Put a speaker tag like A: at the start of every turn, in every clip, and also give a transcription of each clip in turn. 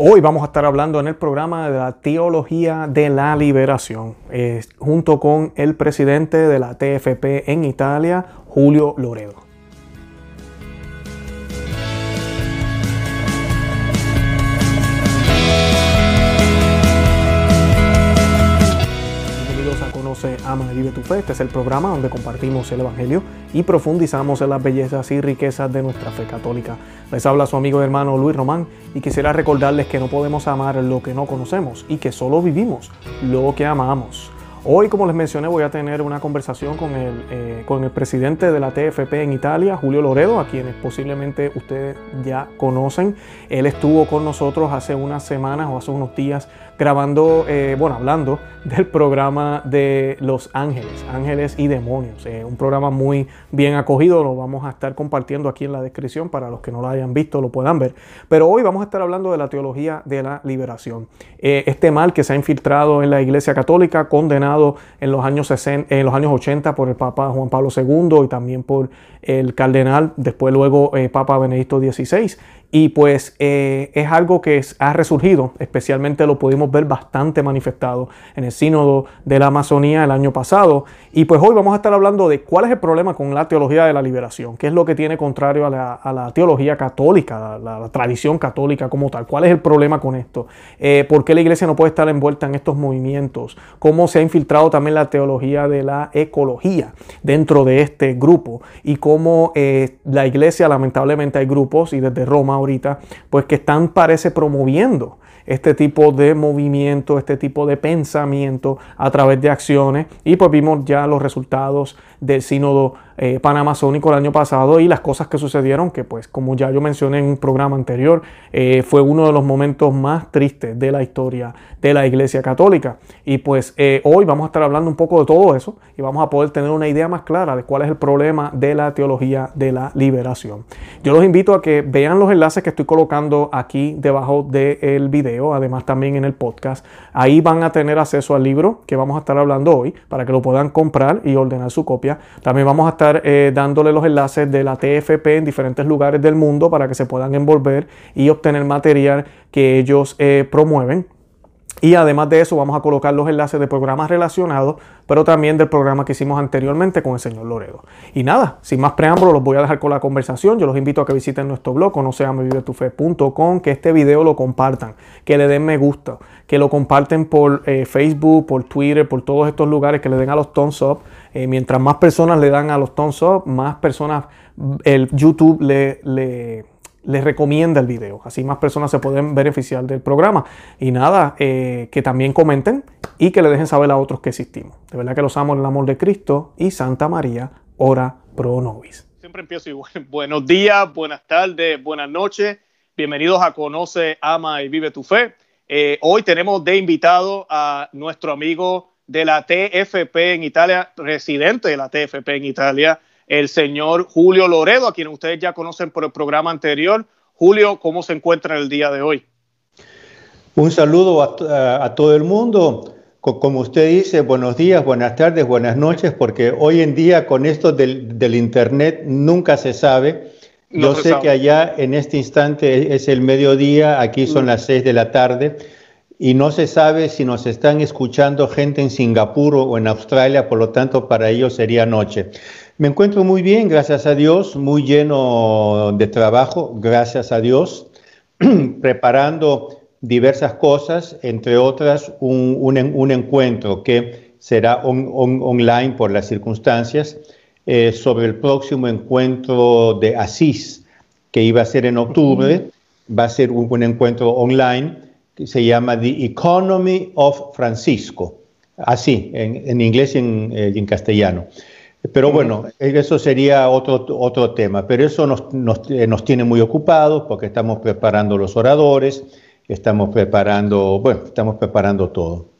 A: Hoy vamos a estar hablando en el programa de la teología de la liberación, eh, junto con el presidente de la TFP en Italia, Julio Loredo. Se ama y vive tu fe. Este es el programa donde compartimos el Evangelio y profundizamos en las bellezas y riquezas de nuestra fe católica. Les habla su amigo y hermano Luis Román y quisiera recordarles que no podemos amar lo que no conocemos y que solo vivimos lo que amamos. Hoy, como les mencioné, voy a tener una conversación con el, eh, con el presidente de la TFP en Italia, Julio Loredo, a quienes posiblemente ustedes ya conocen. Él estuvo con nosotros hace unas semanas o hace unos días grabando, eh, bueno, hablando del programa de Los Ángeles, Ángeles y Demonios. Eh, un programa muy bien acogido, lo vamos a estar compartiendo aquí en la descripción para los que no lo hayan visto, lo puedan ver. Pero hoy vamos a estar hablando de la teología de la liberación. Eh, este mal que se ha infiltrado en la Iglesia Católica, condenado en los años, 60, en los años 80 por el Papa Juan Pablo II y también por el cardenal, después luego Papa Benedicto XVI y pues eh, es algo que ha resurgido, especialmente lo pudimos ver bastante manifestado en el sínodo de la Amazonía el año pasado. Y pues hoy vamos a estar hablando de cuál es el problema con la teología de la liberación, qué es lo que tiene contrario a la, teología católica, la, tradición católica como tal, cuál es el problema con esto, eh, por qué la iglesia no puede estar envuelta en estos movimientos, cómo se ha infiltrado también la teología de la ecología dentro de este grupo y cómo eh, la iglesia lamentablemente hay grupos y desde Roma ahorita, pues que están, parece, promoviendo este tipo de movimiento, este tipo de pensamiento a través de acciones. Y pues vimos ya los resultados del sínodo eh, panamazónico el año pasado y las cosas que sucedieron, que pues como ya yo mencioné en un programa anterior, eh, fue uno de los momentos más tristes de la historia de la Iglesia Católica. Y pues eh, hoy vamos a estar hablando un poco de todo eso y vamos a poder tener una idea más clara de cuál es el problema de la teología de la liberación. Yo los invito a que vean los enlaces que estoy colocando aquí debajo del video, además también en el podcast. Ahí van a tener acceso al libro que vamos a estar hablando hoy para que lo puedan comprar y ordenar su copia. También vamos a estar eh, dándole los enlaces de la TFP en diferentes lugares del mundo para que se puedan envolver y obtener material que ellos eh, promueven. Y además de eso vamos a colocar los enlaces de programas relacionados, pero también del programa que hicimos anteriormente con el señor Loredo. Y nada, sin más preámbulos, los voy a dejar con la conversación. Yo los invito a que visiten nuestro blog, conoceamevivetufe.com, que este video lo compartan, que le den me gusta, que lo comparten por eh, Facebook, por Twitter, por todos estos lugares, que le den a los thumbs up. Eh, mientras más personas le dan a los thumbs up, más personas el YouTube le, le les recomienda el video. Así más personas se pueden beneficiar del programa. Y nada, eh, que también comenten y que le dejen saber a otros que existimos. De verdad que los amo en el amor de Cristo y Santa María, ora pro nobis.
B: Siempre empiezo igual. Buenos días, buenas tardes, buenas noches. Bienvenidos a Conoce, Ama y Vive tu Fe. Eh, hoy tenemos de invitado a nuestro amigo de la TFP en Italia, residente de la TFP en Italia, el señor Julio Loredo, a quien ustedes ya conocen por el programa anterior. Julio, ¿cómo se encuentra en el día de hoy?
C: Un saludo a, todo el mundo. Como usted dice, buenos días, buenas tardes, buenas noches, porque hoy en día con esto del, Internet nunca se sabe. Yo sé que allá en este instante es el mediodía, aquí son mm. las seis de la tarde, y no se sabe si nos están escuchando gente en Singapur o en Australia, por lo tanto para ellos sería noche. Me encuentro muy bien, gracias a Dios, muy lleno de trabajo, gracias a Dios, preparando diversas cosas, entre otras un, encuentro que será online por las circunstancias eh, sobre el próximo encuentro de Asís, que iba a ser en octubre, va a ser un, encuentro online que se llama The Economy of Francisco, así, en, inglés y en castellano. Pero bueno, eso sería otro, otro tema, pero eso nos, nos, eh, nos, tiene muy ocupados porque estamos preparando los oradores, estamos preparando, bueno, estamos preparando todo.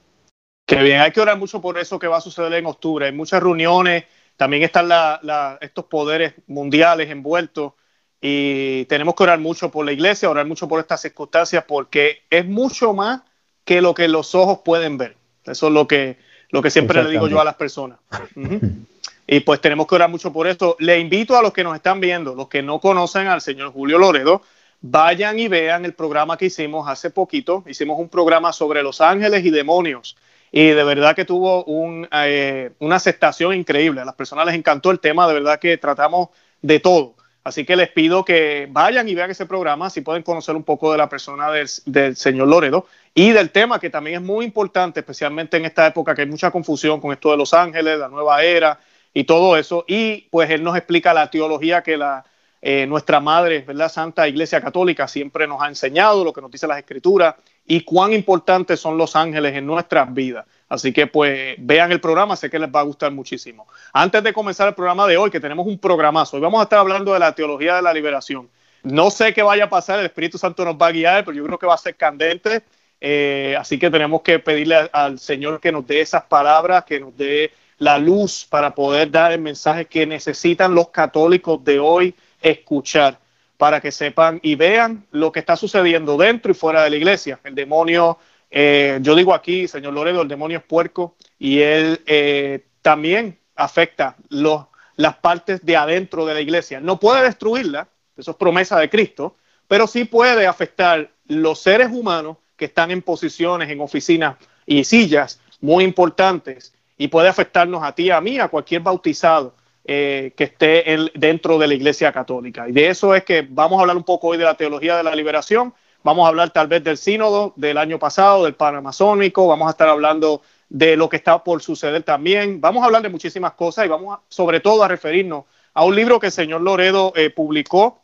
B: Qué bien, hay que orar mucho por eso que va a suceder en octubre. Hay muchas reuniones, también están la, estos poderes mundiales envueltos y tenemos que orar mucho por la iglesia, orar mucho por estas circunstancias porque es mucho más que lo que los ojos pueden ver. Eso es lo que, lo que siempre le digo yo a las personas. Y pues tenemos que orar mucho por esto. Le invito a los que nos están viendo, los que no conocen al señor Julio Loredo,
A: vayan y vean el programa que hicimos hace poquito. Hicimos un programa sobre los ángeles y demonios y de verdad que tuvo eh, una aceptación increíble. A las personas les encantó el tema, de verdad que tratamos de todo. Así que les pido que vayan y vean ese programa, si pueden conocer un poco de la persona del, señor Loredo y del tema que también es muy importante, especialmente en esta época que hay mucha confusión con esto de Los Ángeles, la nueva era y todo eso. Y pues él nos explica la teología que la, eh, nuestra madre, ¿verdad? Santa Iglesia Católica siempre nos ha enseñado, lo que nos dice las Escrituras y cuán importantes son los ángeles en nuestras vidas. Así que pues vean el programa, sé que les va a gustar muchísimo. Antes de comenzar el programa de hoy, que tenemos un programazo, hoy vamos a estar hablando de la teología de la liberación. No sé qué vaya a pasar, el Espíritu Santo nos va a guiar, pero yo creo que va a ser candente. Eh, así que tenemos que pedirle al Señor que nos dé esas palabras, que nos dé la luz para poder dar el mensaje que necesitan los católicos de hoy escuchar, para que sepan y vean lo que está sucediendo dentro y fuera de la iglesia. El demonio eh, yo digo aquí, señor Loredo, el demonio es puerco y él eh, también afecta los, las partes de adentro de la iglesia. No puede destruirla, eso es promesa de Cristo, pero sí puede afectar los seres humanos que están en posiciones, en oficinas y sillas muy importantes y puede afectarnos a ti, a mí, a cualquier bautizado eh, que esté dentro de la iglesia católica. Y de eso es que vamos a hablar un poco hoy de la teología de la liberación Vamos a hablar tal vez del sínodo del año pasado, del panamazónico, vamos a estar hablando de lo que está por suceder también. Vamos a hablar de muchísimas cosas y vamos sobre todo a referirnos a un libro que el señor Loredo eh, publicó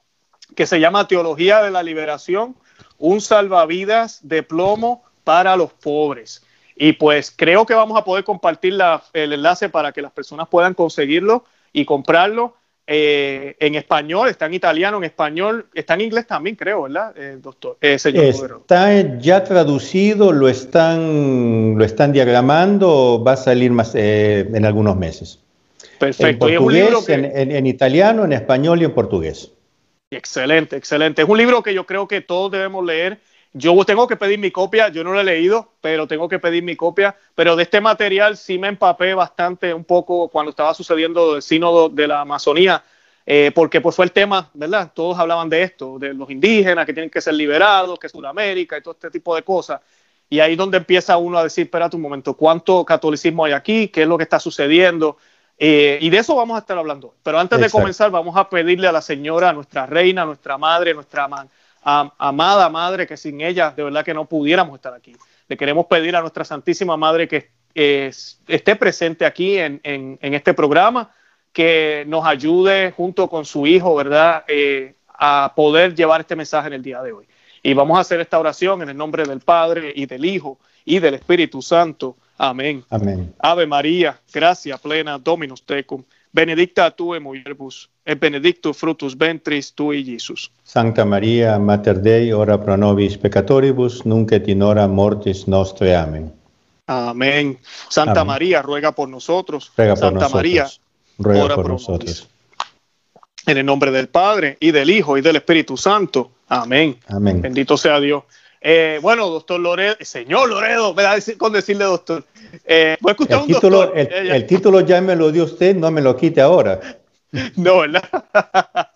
A: que se llama Teología de la Liberación, un salvavidas de plomo para los pobres. Y pues creo que vamos a poder compartir el enlace para que las personas puedan conseguirlo y comprarlo. Eh, en español, está en italiano, en español, está en inglés también, creo, ¿verdad, eh, doctor?
C: Eh, está ya traducido, lo están, lo están diagramando, va a salir más en algunos meses. Perfecto. En portugués, en, italiano, en español y en portugués.
A: Excelente, excelente. Es un libro que yo creo que todos debemos leer yo tengo que pedir mi copia, yo no lo he leído, pero tengo que pedir mi copia. Pero de este material sí me empapé bastante un poco cuando estaba sucediendo el sínodo de la Amazonía, eh, porque pues fue el tema, ¿verdad? Todos hablaban de esto, de los indígenas que tienen que ser liberados, que es Sudamérica y todo este tipo de cosas. Y ahí es donde empieza uno a decir, espérate un momento, ¿cuánto catolicismo hay aquí? ¿Qué es lo que está sucediendo? Eh, y de eso vamos a estar hablando. Pero antes de comenzar, vamos a pedirle a la señora, a nuestra reina, a nuestra madre, a nuestra amada Madre, que sin ella de verdad que no pudiéramos estar aquí. Le queremos pedir a nuestra Santísima Madre que esté presente aquí en, este programa, que nos ayude junto con su Hijo, ¿verdad?, eh, a poder llevar este mensaje en el día de hoy. Y vamos a hacer esta oración en el nombre del Padre y del Hijo y del Espíritu Santo. Amén.
C: Amén.
A: Ave María, gracia plena, Dominus tecum benedicta tu mulieribus, et benedictus frutus ventris tui, Jesus.
C: Santa María, Mater Dei, ora pro nobis peccatoribus, nunc et in hora mortis nostre. Amén.
A: Amén. Santa María, ruega por nosotros.
C: Ruega
A: Santa
C: por nosotros.
A: María,
C: ruega por, nosotros.
A: En el nombre del Padre, y del Hijo, y del Espíritu Santo. Amén.
C: Amén.
A: Bendito sea Dios. Eh, bueno, doctor Loredo, señor Loredo, me da con decirle doctor.
C: Eh, el, título, el, título ya me lo dio usted, no me lo quite ahora.
A: No, ¿verdad?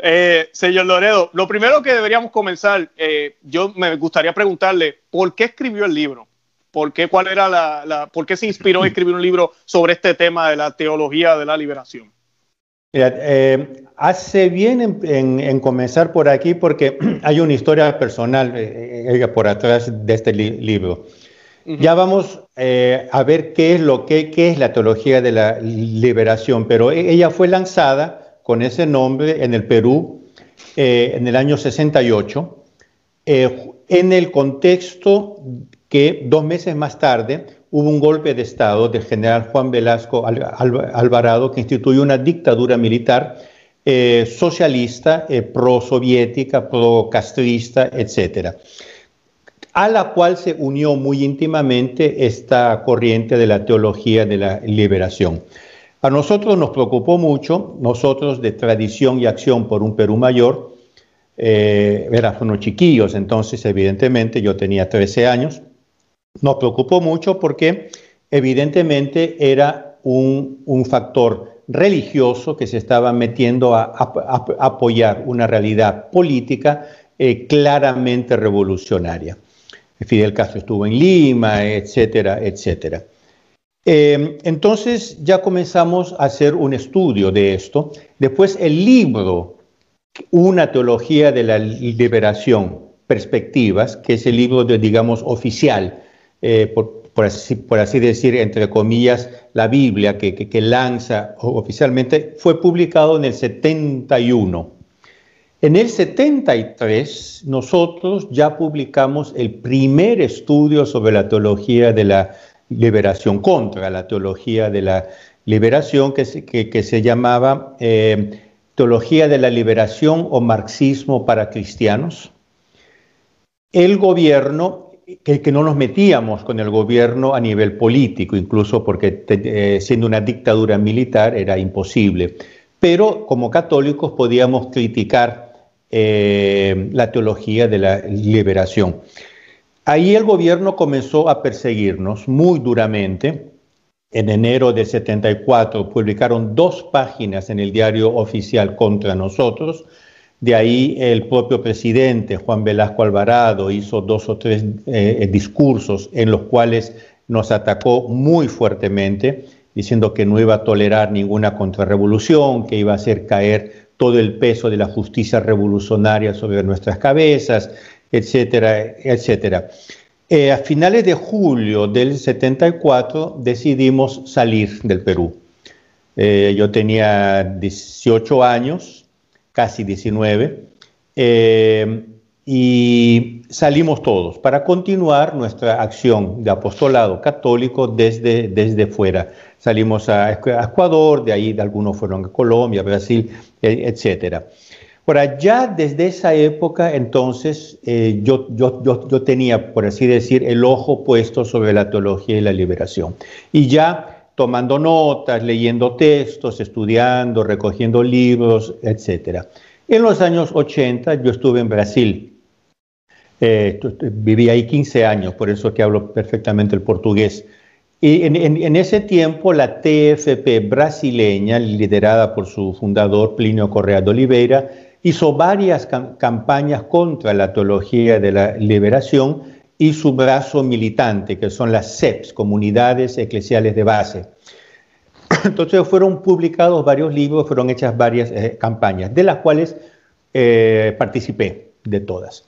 A: eh, señor Loredo, lo primero que deberíamos comenzar, eh, yo me gustaría preguntarle, ¿por qué escribió el libro? ¿Por qué, cuál era la, ¿Por qué se inspiró a escribir un libro sobre este tema de la teología de la liberación?
C: Eh, hace bien en, comenzar por aquí porque hay una historia personal eh, por atrás de este libro. Ya vamos eh, a ver qué es lo que es la teología de la liberación, pero e, ella fue lanzada con ese nombre en el Perú en el año 68, en el contexto que dos meses más tarde hubo un golpe de Estado del general Juan Velasco Alvarado que instituyó una dictadura militar eh, socialista, eh, pro-soviética, pro-castrista, etc. A la cual se unió muy íntimamente esta corriente de la teología de la liberación. A nosotros nos preocupó mucho, nosotros de tradición y acción por un Perú mayor, eh, unos chiquillos, entonces evidentemente yo tenía 13 años, nos preocupó mucho porque evidentemente era un, factor religioso que se estaba metiendo a, apoyar una realidad política eh, claramente revolucionaria. Fidel Castro estuvo en Lima, etcétera, etcétera. Eh, entonces ya comenzamos a hacer un estudio de esto. Después el libro, Una teología de la liberación, perspectivas, que es el libro, de, digamos, oficial, eh, por, así, decir, entre comillas, la Biblia que, lanza oficialmente, fue publicado en el 71. En el 73 nosotros ya publicamos el primer estudio sobre la teología de la liberación, contra la teología de la liberación, que se, que, se llamaba eh, Teología de la Liberación o Marxismo para Cristianos. El gobierno, que, no nos metíamos con el gobierno a nivel político, incluso porque eh, siendo una dictadura militar era imposible, pero como católicos podíamos criticar eh, la teología de la liberación. Ahí el gobierno comenzó a perseguirnos muy duramente. En enero de 74 publicaron dos páginas en el diario oficial contra nosotros. De ahí el propio presidente Juan Velasco Alvarado hizo dos o tres eh, discursos en los cuales nos atacó muy fuertemente, diciendo que no iba a tolerar ninguna contrarrevolución, que iba a hacer caer todo el peso de la justicia revolucionaria sobre nuestras cabezas, etcétera, etcétera. Eh, a finales de julio del 74 decidimos salir del Perú. Eh, yo tenía 18 años, casi 19, eh, y salimos todos para continuar nuestra acción de apostolado católico desde, desde fuera. Salimos a Ecuador, de ahí algunos fueron a Colombia, Brasil, e, etc. Ahora, ya desde esa época, entonces, eh, yo, yo, yo, tenía, por así decir, el ojo puesto sobre la teología y la liberación. Y ya tomando notas, leyendo textos, estudiando, recogiendo libros, etc. En los años 80 yo estuve en Brasil. Eh, viví ahí 15 años, por eso que hablo perfectamente el portugués. Y en, ese tiempo la TFP brasileña, liderada por su fundador Plinio Correa de Oliveira, hizo varias campañas contra la teología de la liberación y su brazo militante, que son las CEPs, Comunidades Eclesiales de Base. Entonces fueron publicados varios libros, fueron hechas varias eh, campañas, de las cuales eh, participé de todas.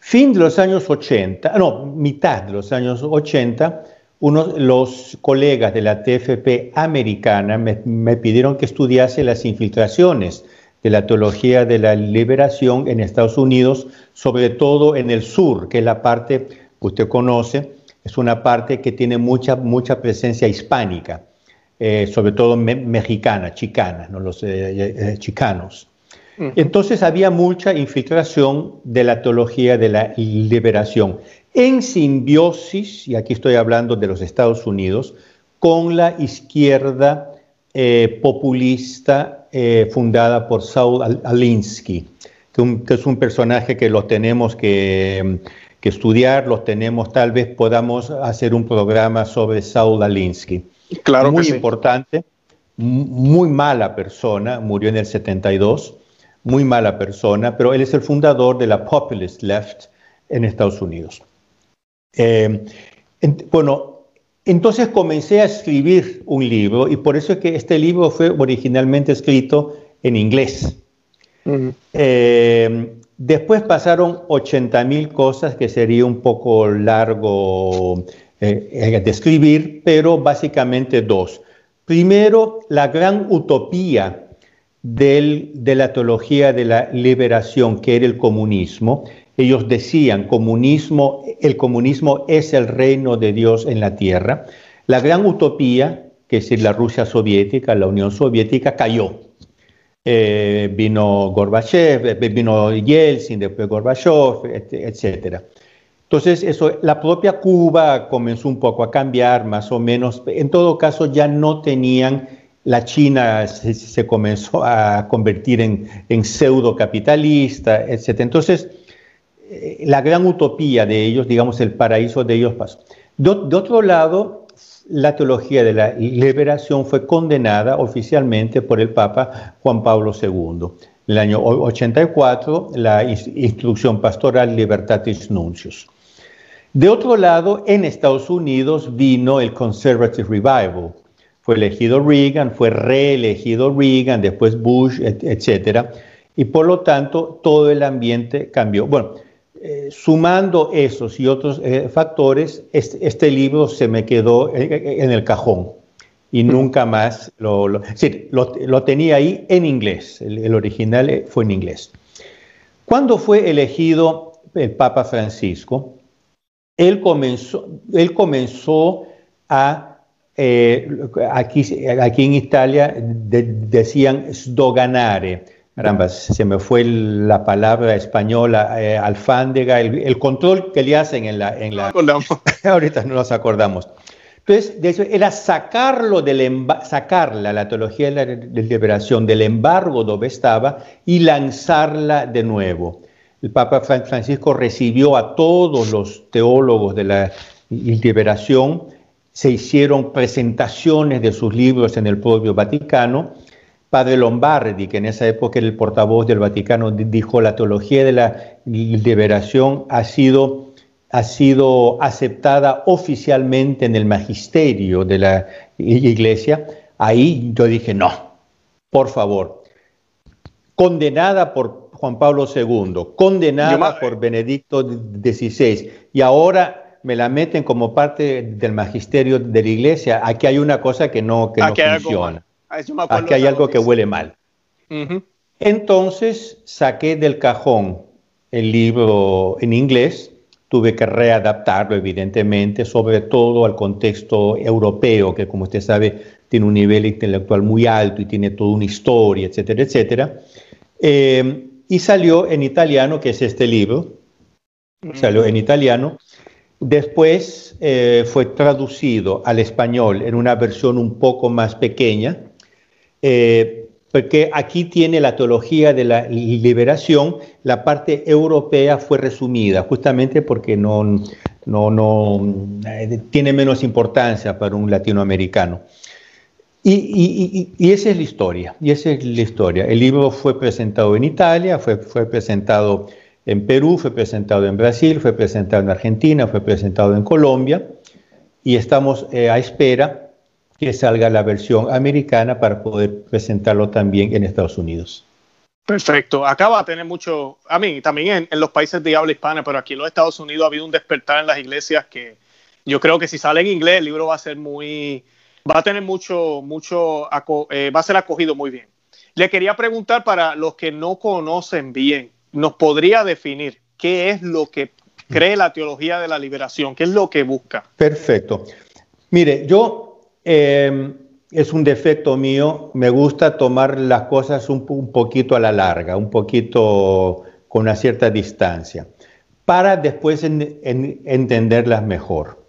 C: Fin de los años 80, no, mitad de los años 80, unos, los colegas de la TFP americana me, pidieron que estudiase las infiltraciones de la teología de la liberación en Estados Unidos, sobre todo en el sur, que es la parte usted conoce, es una parte que tiene mucha, mucha presencia hispánica, eh, sobre todo mexicana, chicana, ¿no? los eh, eh, chicanos. Entonces había mucha infiltración de la teología de la liberación en simbiosis, y aquí estoy hablando de los Estados Unidos, con la izquierda eh, populista eh, fundada por Saul Alinsky, que, es un personaje que lo tenemos que, estudiar, lo tenemos, tal vez podamos hacer un programa sobre Saul Alinsky.
A: Claro
C: muy importante, muy mala persona, murió en el 72, muy mala persona, pero él es el fundador de la Populist Left en Estados Unidos. Eh, bueno, entonces comencé a escribir un libro y por eso es que este libro fue originalmente escrito en inglés. Eh, después pasaron 80 mil cosas que sería un poco largo eh, de escribir, pero básicamente dos. Primero, la gran utopía de la teología de la liberación, que era el comunismo, ellos decían, comunismo, el comunismo es el reino de Dios en la tierra. La gran utopía, que es la Rusia soviética, la Unión Soviética, cayó. Eh, vino Gorbachev, eh, vino Yeltsin, después Gorbachev, etc. Entonces, eso, la propia Cuba comenzó un poco a cambiar, más o menos. En todo caso, ya no tenían, la China se, comenzó a convertir en, en pseudo capitalista, etc. Entonces, eh, la gran utopía de ellos, digamos, el paraíso de ellos pasó. De, otro lado, la teología de la liberación fue condenada oficialmente por el Papa Juan Pablo II. En el año 84, la Instrucción Pastoral Libertatis Nuncius. De otro lado, en Estados Unidos vino el Conservative Revival. Fue elegido Reagan, fue reelegido Reagan, después Bush, etc. Y por lo tanto, todo el ambiente cambió. Bueno, eh, sumando esos y otros eh, factores, este, libro se me quedó en, el cajón y mm. nunca más lo, lo, tenía ahí en inglés. El, original eh, fue en inglés. Cuando fue elegido el Papa Francisco, él comenzó, él comenzó a, aquí, aquí en Italia decían sdoganare, caramba, se me fue la palabra española, eh, alfándega, el, control que le hacen en la... En la ahorita no nos acordamos. Entonces, de eso era sacarlo del sacarla, la teología de la liberación, del embargo donde estaba y lanzarla de nuevo. El Papa Francisco recibió a todos los teólogos de la liberación, se hicieron presentaciones de sus libros en el propio Vaticano, Padre Lombardi, que en esa época era el portavoz del Vaticano, dijo la teología de la liberación ha sido, ha sido aceptada oficialmente en el magisterio de la iglesia. Ahí yo dije, no, por favor, condenada por Juan Pablo II, condenada por Benedicto XVI, y ahora me la meten como parte del magisterio de la iglesia. Aquí hay una cosa que no, que no funciona. Aquí hay algo que huele mal. Entonces saqué del cajón el libro en inglés, tuve que readaptarlo evidentemente, sobre todo al contexto europeo, que como usted sabe tiene un nivel intelectual muy alto y tiene toda una historia, etcétera, etcétera. Eh, y salió en italiano, que es este libro, salió en italiano. Después eh, fue traducido al español en una versión un poco más pequeña, eh, porque aquí tiene la teología de la liberación, la parte europea fue resumida, justamente porque no, no, no eh, tiene menos importancia para un latinoamericano. Y, y, esa es la historia, y esa es la historia. El libro fue presentado en Italia, fue, fue presentado en Perú, fue presentado en Brasil, fue presentado en Argentina, fue presentado en Colombia, y estamos eh, a espera que salga la versión americana para poder presentarlo también en Estados Unidos.
A: Perfecto. Acá va a tener mucho, a mí también en, los países de habla hispana, pero aquí en los Estados Unidos ha habido un despertar en las iglesias que yo creo que si sale en inglés el libro va a ser muy, va a tener mucho, mucho, eh, va a ser acogido muy bien. Le quería preguntar para los que no conocen bien, ¿nos podría definir qué es lo que cree la teología de la liberación? ¿Qué es lo que busca?
C: Perfecto. Mire, yo Em, es un defecto mío, me gusta tomar las cosas un, poquito a la larga, un poquito con una cierta distancia, para después entenderlas mejor.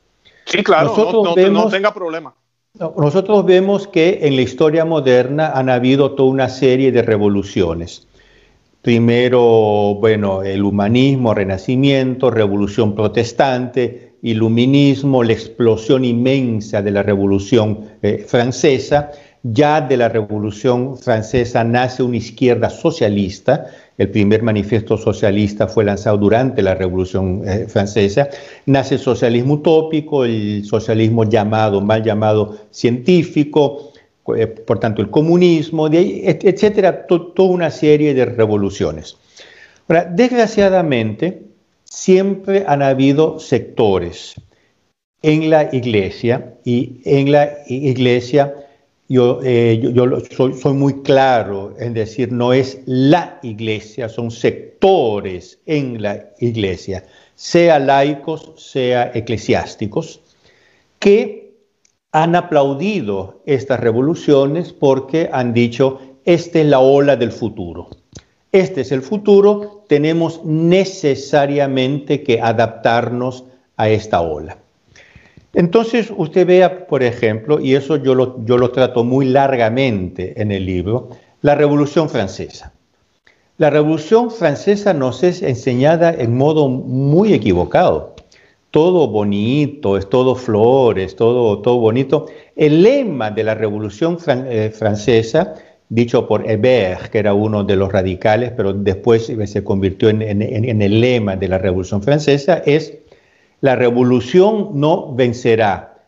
A: Sí, claro, nosotros no, tenga problema.
C: Nosotros vemos que en la historia moderna han habido toda una serie de revoluciones. Primero, bueno, el humanismo, renacimiento, revolución protestante, iluminismo, la explosión inmensa de la Revolución eh, Francesa. Ya de la Revolución Francesa nace una izquierda socialista. El primer manifiesto socialista fue lanzado durante la Revolución eh, Francesa. Nace el socialismo utópico, el socialismo llamado, mal llamado científico, eh, por tanto el comunismo, etcétera, toda una serie de revoluciones. Ahora, desgraciadamente, siempre han habido sectores en la iglesia y en la iglesia yo, eh, soy, muy claro en decir, no es la iglesia, son sectores en la iglesia, sea laicos, sea eclesiásticos, que han aplaudido estas revoluciones porque han dicho, esta es la ola del futuro. Este es el futuro, tenemos necesariamente que adaptarnos a esta ola. Entonces usted vea, por ejemplo, y eso yo lo, yo lo trato muy largamente en el libro, la Revolución Francesa. La Revolución Francesa nos es enseñada en modo muy equivocado. Todo bonito, es todo flores, todo, todo bonito. El lema de la Revolución eh, Francesa dicho por Hébert, que era uno de los radicales, pero después se convirtió en, en el lema de la Revolución Francesa, es la revolución no vencerá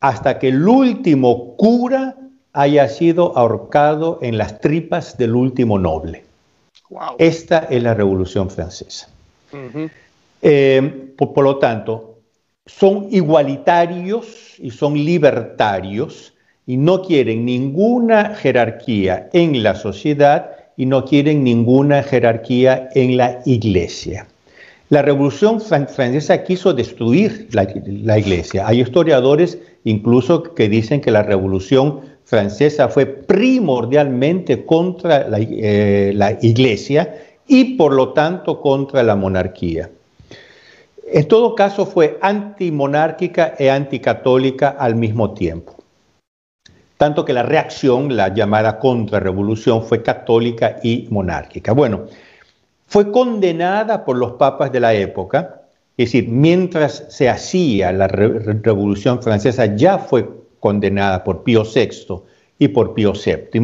C: hasta que el último cura haya sido ahorcado en las tripas del último noble. Esta es la Revolución Francesa. Eh, por, lo tanto, son igualitarios y son libertarios y no quieren ninguna jerarquía en la sociedad y no quieren ninguna jerarquía en la iglesia. La Revolución Francesa quiso destruir la, iglesia. Hay historiadores incluso que dicen que la Revolución Francesa fue primordialmente contra la, eh, la iglesia y por lo tanto contra la monarquía. En todo caso fue antimonárquica e anticatólica al mismo tiempo. Tanto que la reacción, la llamada contrarrevolución, fue católica y monárquica. Bueno, fue condenada por los papas de la época, es decir, mientras se hacía la Revolución Francesa ya fue condenada por Pío VI y por Pío VII,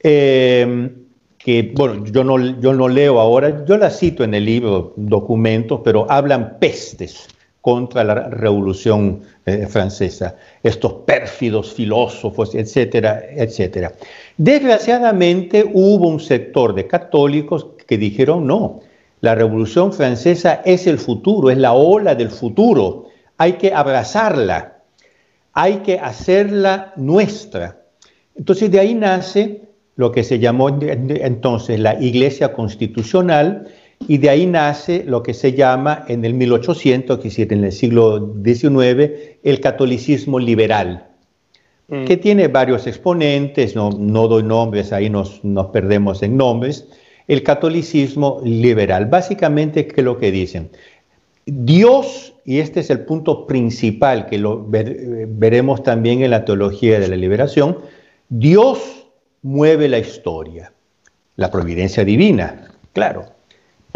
C: em, que, bueno, yo no, yo no leo ahora, yo la cito en el libro, documentos, pero hablan pestes contra la Revolución eh, Francesa, estos pérfidos filósofos, etcétera, etcétera. Desgraciadamente hubo un sector de católicos que dijeron no, la Revolución Francesa es el futuro, es la ola del futuro, hay que abrazarla, hay que hacerla nuestra. Entonces de ahí nace lo que se llamó entonces la Iglesia Constitucional y de ahí nace lo que se llama en el 1800, que es en el siglo XIX, el catolicismo liberal, mm. que tiene varios exponentes, no, doy nombres, ahí nos, nos perdemos en nombres, el catolicismo liberal. Básicamente, ¿qué es lo que dicen? Dios, y este es el punto principal que lo veremos también en la teología de la liberación, Dios mueve la historia, la providencia divina, claro.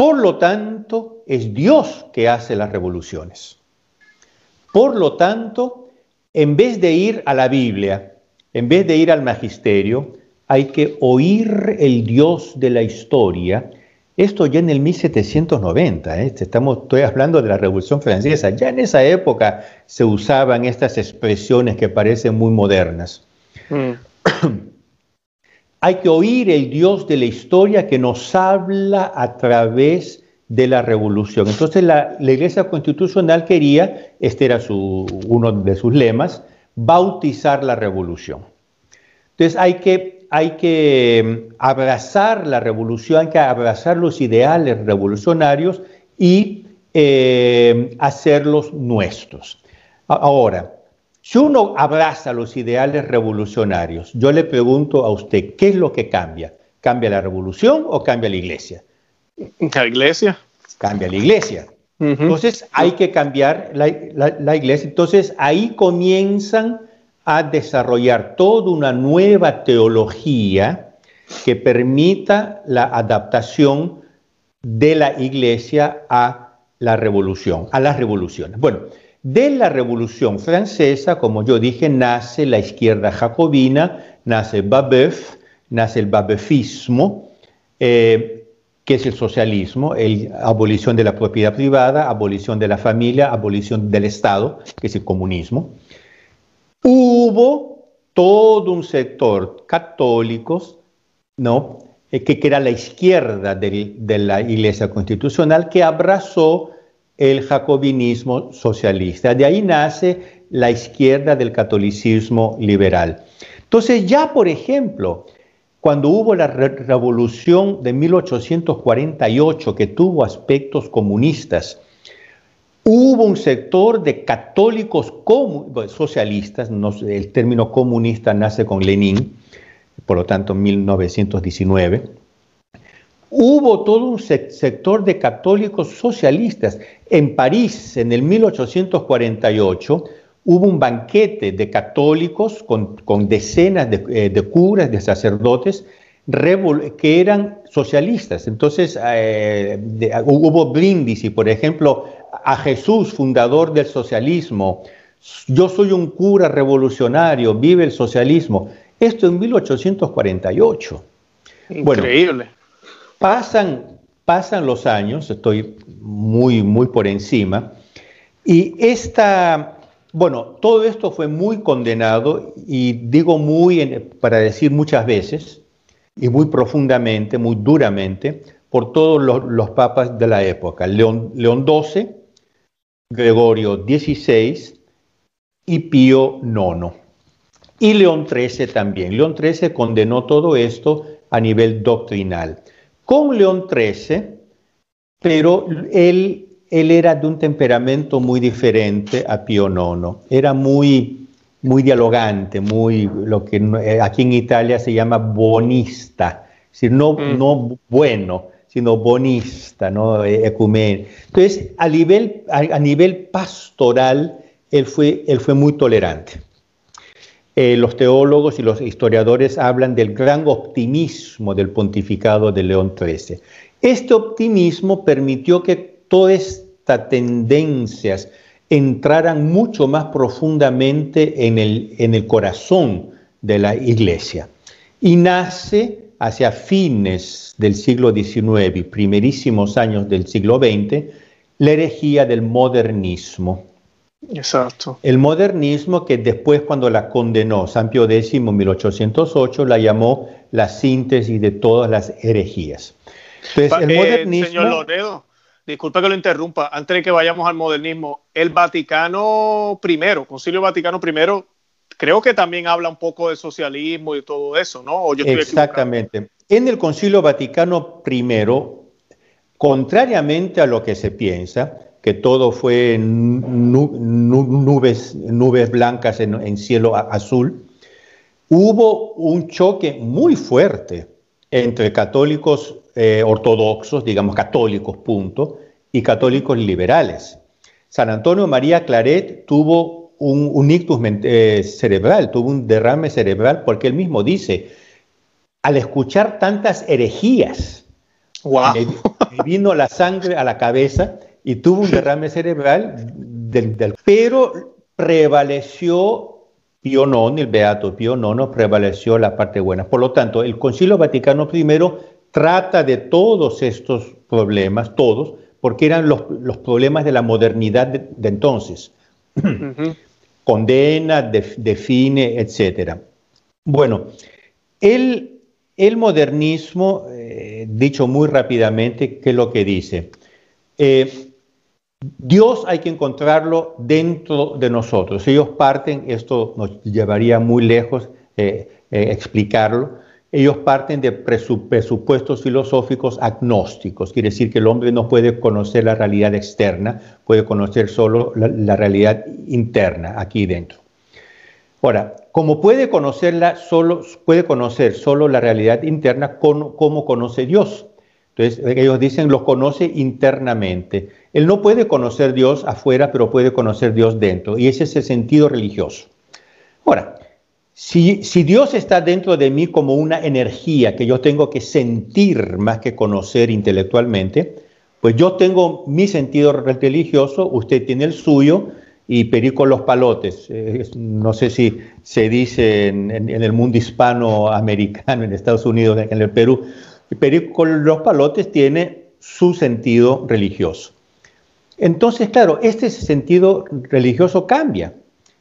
C: Por lo tanto, es Dios que hace las revoluciones. Por lo tanto, en vez de ir a la Biblia, en vez de ir al magisterio, hay que oír el Dios de la historia. Esto ya en el 1790, ¿eh? Estamos, estoy hablando de la Revolución Francesa, ya en esa época se usaban estas expresiones que parecen muy modernas. Mm. hay que oír el Dios de la historia que nos habla a través de la revolución. Entonces la, Iglesia Constitucional quería, este era uno de sus lemas, bautizar la revolución. Entonces hay que mm, abrazar la revolución, hay que abrazar los ideales revolucionarios y eh, hacerlos nuestros. Ahora, si uno abraza los ideales revolucionarios, yo le pregunto a usted, ¿qué es lo que cambia? ¿Cambia la revolución o cambia la iglesia?
A: La iglesia.
C: Cambia la iglesia. Entonces hay que cambiar la iglesia. Entonces ahí comienzan a desarrollar toda una nueva teología que permita la adaptación de la iglesia a la revolución, a las revoluciones. Bueno, de la revolución francesa, como yo dije, nace la izquierda jacobina, nace Babeuf, nace el babefismo, eh, que es el socialismo, la abolición de la propiedad privada, abolición de la familia, abolición del Estado, que es el comunismo. Hubo todo un sector católicos, ¿no? Eh, que, era la izquierda de, la Iglesia Constitucional, que abrazó el jacobinismo socialista. De ahí nace la izquierda del catolicismo liberal. Entonces ya, por ejemplo, cuando hubo la revolución de 1848 que tuvo aspectos comunistas, Hubo un sector de católicos socialistas, el término comunista nace con Lenin, por lo tanto en 1919. Hubo todo un sector de católicos socialistas. En París, en el 1848, hubo un banquete de católicos con, decenas de, eh, de, curas, de sacerdotes, que eran socialistas. Entonces eh, hubo brindis y, por ejemplo, a Jesús, fundador del socialismo, yo soy un cura revolucionario, vive el socialismo. Esto en 1848.
A: Increíble.
C: Pasan, pasan los años, estoy muy, muy por encima, y esta, bueno, todo esto fue muy condenado, y digo muy para decir muchas veces, y muy profundamente, muy duramente, por todos los, papas de la época, León, León XII, Gregorio XVI y Pío IX. Y León XIII también. León XIII condenó todo esto a nivel doctrinal. Con León XIII, pero él, él era de un temperamento muy diferente a Pío IX. Era muy, muy dialogante, muy lo que eh, aquí en Italia se llama bonista, es decir, no, mm. no bueno, sino bonista, ¿no? E, Ecumen. Entonces, a nivel, a, nivel pastoral, él fue, él fue muy tolerante. Eh, los teólogos y los historiadores hablan del gran optimismo del pontificado de León XIII. Este optimismo permitió que todas estas tendencias entraran mucho más profundamente en el, en el corazón de la iglesia. Y nace hacia fines del siglo XIX y primerísimos años del siglo XX la herejía del modernismo.
A: Exacto.
C: El modernismo que después cuando la condenó San Pío X en 1808 la llamó la síntesis de todas las herejías.
A: Entonces, el eh, modernismo... señor Loredo, disculpe que lo interrumpa, antes de que vayamos al modernismo, el Vaticano I, Concilio Vaticano I, creo que también habla un poco de socialismo y todo eso, ¿no?
C: Exactamente. En el Concilio Vaticano I, contrariamente a lo que se piensa, que todo fue nubes, nubes blancas en, cielo azul, hubo un choque muy fuerte entre católicos eh, ortodoxos, digamos católicos, punto, y católicos liberales. San Antonio María Claret tuvo un, ictus eh, cerebral, tuvo un derrame cerebral, porque él mismo dice, al escuchar tantas herejías, vino la sangre a la cabeza y tuvo un derrame cerebral, del, pero prevaleció Pío IX, el Beato Pío IX, prevaleció la parte buena. Por lo tanto, el Concilio Vaticano I trata de todos estos problemas, todos, porque eran los, problemas de la modernidad de, entonces. Condena, define, etc. Bueno, el, el modernismo, eh, dicho muy rápidamente, ¿qué es lo que dice? Eh, Dios hay que encontrarlo dentro de nosotros. Ellos parten, esto nos llevaría muy lejos eh, eh, explicarlo, ellos parten de presupuestos filosóficos agnósticos, quiere decir que el hombre no puede conocer la realidad externa, puede conocer solo la, realidad interna aquí dentro. Ahora, como puede conocerla solo, puede conocer solo la realidad interna, ¿cómo conoce Dios? Entonces, ellos dicen, lo conoce internamente. Él no puede conocer Dios afuera, pero puede conocer Dios dentro. Y ese es el sentido religioso. Ahora, si, Dios está dentro de mí como una energía que yo tengo que sentir más que conocer intelectualmente, pues yo tengo mi sentido religioso, usted tiene el suyo, y perico los palotes. Eh, no sé si se dice en, en el mundo hispanoamericano, en Estados Unidos, en el Perú, perico los palotes tiene su sentido religioso. Entonces, claro, este sentido religioso cambia.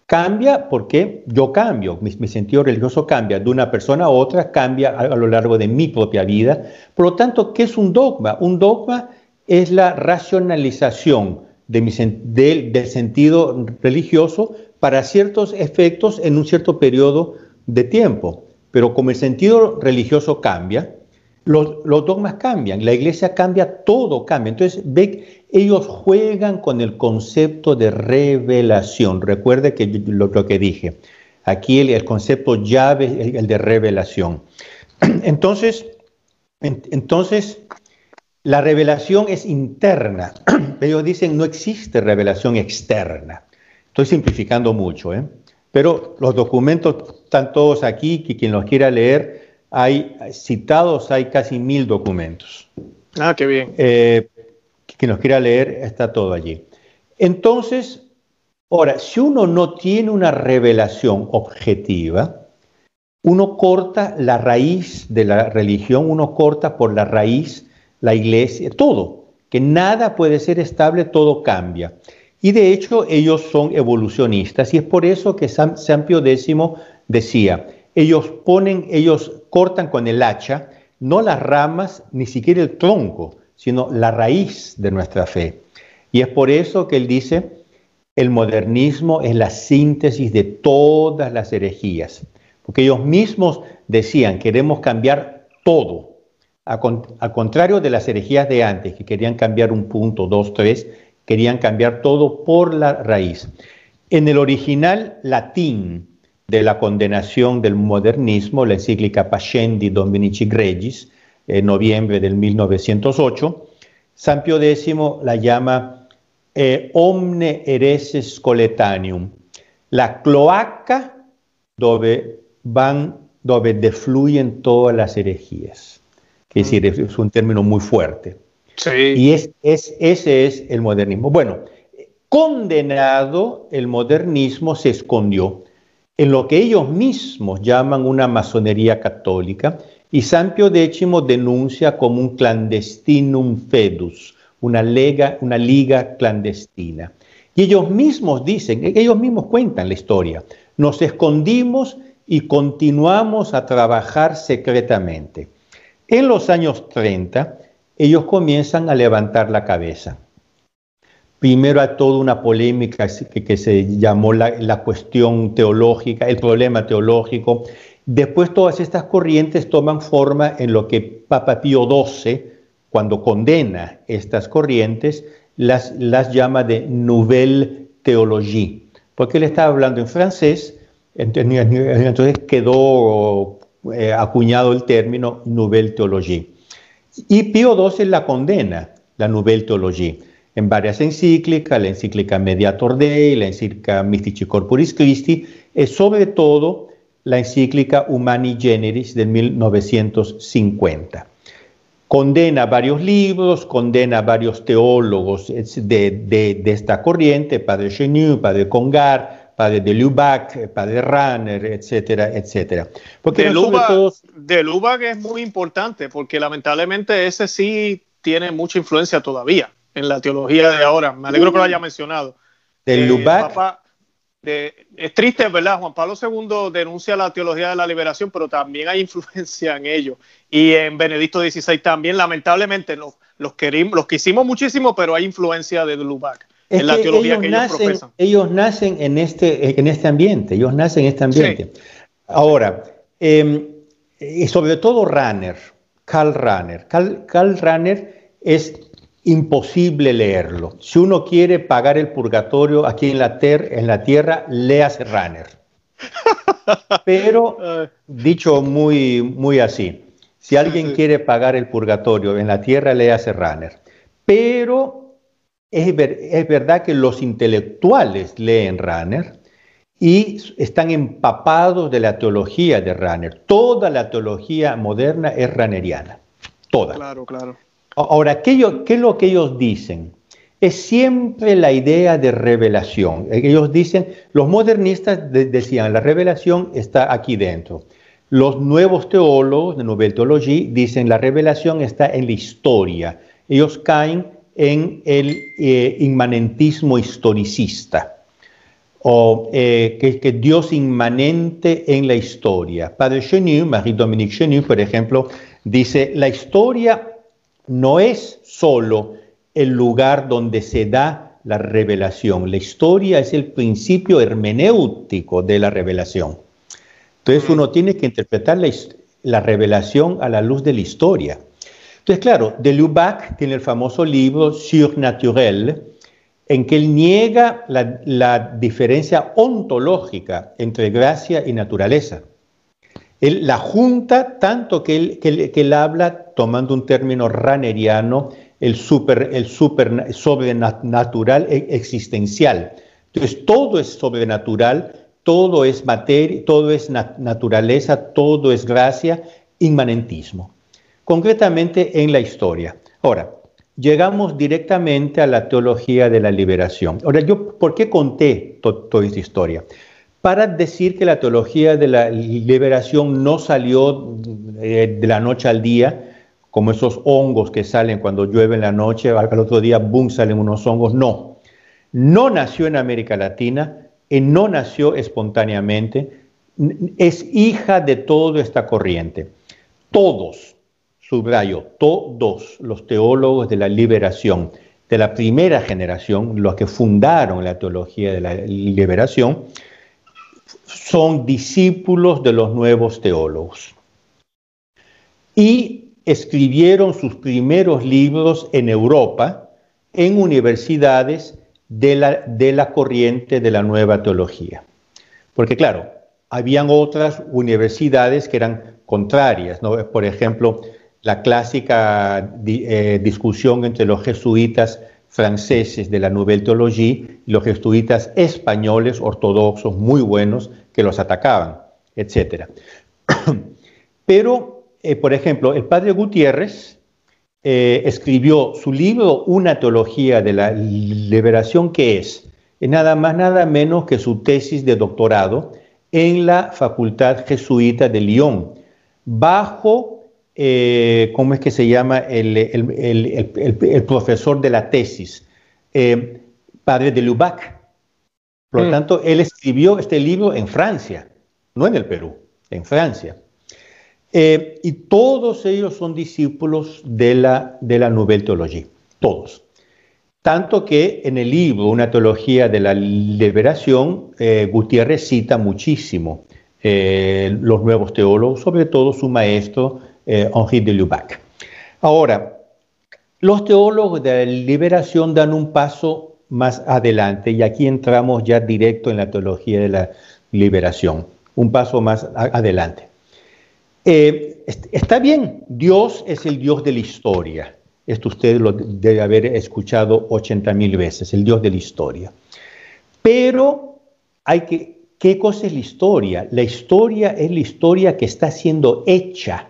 C: Cambia porque yo cambio, mi, sentido religioso cambia de una persona a otra, cambia a, lo largo de mi propia vida. Por lo tanto, ¿qué es un dogma? Un dogma es la racionalización de mi, del sentido religioso para ciertos efectos en un cierto periodo de tiempo. Pero como el sentido religioso cambia, los, dogmas cambian, la iglesia cambia, todo cambia. Entonces, ve, ellos juegan con el concepto de revelación. Recuerde que lo, que dije. Aquí el, concepto llave es el, de revelación. Entonces, entonces, la revelación es interna. Ellos dicen no existe revelación externa. Estoy simplificando mucho, ¿eh? pero los documentos están todos aquí, que quien los quiera leer hay citados, hay casi mil documentos.
A: Ah, qué bien.
C: Eh, que nos quiera leer, está todo allí. Entonces, ahora, si uno no tiene una revelación objetiva, uno corta la raíz de la religión, uno corta por la raíz la iglesia, todo, que nada puede ser estable, todo cambia. Y de hecho ellos son evolucionistas y es por eso que San, Pio X decía, ellos ponen, ellos cortan con el hacha no las ramas, ni siquiera el tronco, sino la raíz de nuestra fe. Y es por eso que él dice, el modernismo es la síntesis de todas las herejías, porque ellos mismos decían, queremos cambiar todo, al contrario de las herejías de antes, que querían cambiar un punto, dos, tres, querían cambiar todo por la raíz. En el original latín de la condenación del modernismo, la encíclica Pascendi Dominici Gregis, en noviembre del 1908, San Pio X la llama eh, omne hereses coletanium, la cloaca donde van, donde defluyen todas las herejías. Que es, decir, es un término muy fuerte. Y es, es, ese es el modernismo. Bueno, condenado el modernismo se escondió en lo que ellos mismos llaman una masonería católica, y San Pio X denuncia como un clandestinum fedus, una, una liga clandestina. Y ellos mismos dicen, ellos mismos cuentan la historia, nos escondimos y continuamos a trabajar secretamente. En los años 30, ellos comienzan a levantar la cabeza. Primero a toda una polémica que, se llamó la, cuestión teológica, el problema teológico. Después todas estas corrientes toman forma en lo que Papa Pío XII, cuando condena estas corrientes, las, las llama de Nouvelle Théologie, porque él estaba hablando en francés, entonces quedó eh, acuñado el término Nouvelle Théologie. Y Pío XII la condena, la Nouvelle Théologie en varias encíclicas, la encíclica Mediator Dei, la encíclica Mystici Corporis Christi, y sobre todo la encíclica Humani Generis del 1950. Condena varios libros, condena varios teólogos de, esta corriente, Padre Chenu, Padre Congar, Padre de Lubac, Padre Ranner, etcétera, etcétera.
A: Porque de, Lubac, de Lubac es muy importante porque lamentablemente ese sí tiene mucha influencia todavía en la teología de ahora. Me alegro que lo haya mencionado.
C: Del eh, Lubac.
A: es triste, ¿verdad? Juan Pablo II denuncia la teología de la liberación, pero también hay influencia en ello. Y en Benedicto XVI también, lamentablemente, los, los, querimos, los quisimos muchísimo, pero hay influencia de Lubac en la teología que ellos profesan.
C: Ellos nacen en este, en este ambiente, ellos nacen en este ambiente. Ahora, y sobre todo Ranner, Karl Ranner. Karl, Karl Ranner es imposible leerlo. Si uno quiere pagar el purgatorio aquí en la, en la tierra, léase Runner. Pero, dicho muy, muy así, si alguien quiere pagar el purgatorio en la tierra, léase Runner. Pero es, es verdad que los intelectuales leen Runner y están empapados de la teología de Runner. Toda la teología moderna es runneriana. Toda.
A: Claro, claro.
C: Ahora, ¿qué, es lo que ellos dicen? Es siempre la idea de revelación. Ellos dicen, los modernistas decían, la revelación está aquí dentro. Los nuevos teólogos de Nouvelle Théologie dicen, la revelación está en la historia. Ellos caen en el eh, inmanentismo historicista o eh, que, que, Dios inmanente en la historia. Padre Chenu, Marie-Dominique Chenu, por ejemplo, dice, la historia no es solo el lugar donde se da la revelación. La historia es el principio hermenéutico de la revelación. Entonces uno tiene que interpretar la, revelación a la luz de la historia. Entonces, claro, de Lubac tiene el famoso libro Surnaturel, en que él niega la, diferencia ontológica entre gracia y naturaleza. La junta tanto que él, que él habla tomando un término raneriano, el, super, el super, sobrenatural e, existencial. Entonces, todo es sobrenatural, todo es materia, todo es naturaleza, todo es gracia, inmanentismo. Concretamente en la historia. Ahora, llegamos directamente a la teología de la liberación. Ahora, yo, ¿por qué conté toda esta historia? Para decir que la teología de la liberación no salió eh, de la noche al día, como esos hongos que salen cuando llueve en la noche, al otro día, boom, salen unos hongos. No, no nació en América Latina y no nació espontáneamente, es hija de toda esta corriente. Todos, subrayo, todos los teólogos de la liberación, de la primera generación, los que fundaron la teología de la liberación, son discípulos de los nuevos teólogos. Y escribieron sus primeros libros en Europa, en universidades de la, de la corriente de la nueva teología. Porque claro, habían otras universidades que eran contrarias, ¿no? Por ejemplo, la clásica eh, discusión entre los jesuitas franceses de la Nouvelle Théologie los jesuitas españoles ortodoxos muy buenos que los atacaban, etc. Pero, eh, por ejemplo, el padre Gutiérrez eh, escribió su libro Una teología de la liberación, que es nada más, nada menos que su tesis de doctorado en la Facultad Jesuita de Lyon, bajo eh, ¿cómo es que se llama? El, profesor de la tesis, eh, padre de Lubac. Por lo mm. tanto, él escribió este libro en Francia, no en el Perú, en Francia. Eh, y todos ellos son discípulos de la, de la Nouvelle Théologie, todos. Tanto que en el libro Una teología de la liberación, Gutiérrez cita muchísimo los nuevos teólogos, sobre todo su maestro eh, Henri de Lubac. Ahora, los teólogos de la liberación dan un paso más adelante y aquí entramos ya directo en la teología de la liberación, un paso más adelante. Eh, está bien, Dios es el Dios de la historia. Esto usted lo debe haber escuchado 80 mil veces, el Dios de la historia. Pero hay que, ¿qué cosa es la historia? La historia es la historia que está siendo hecha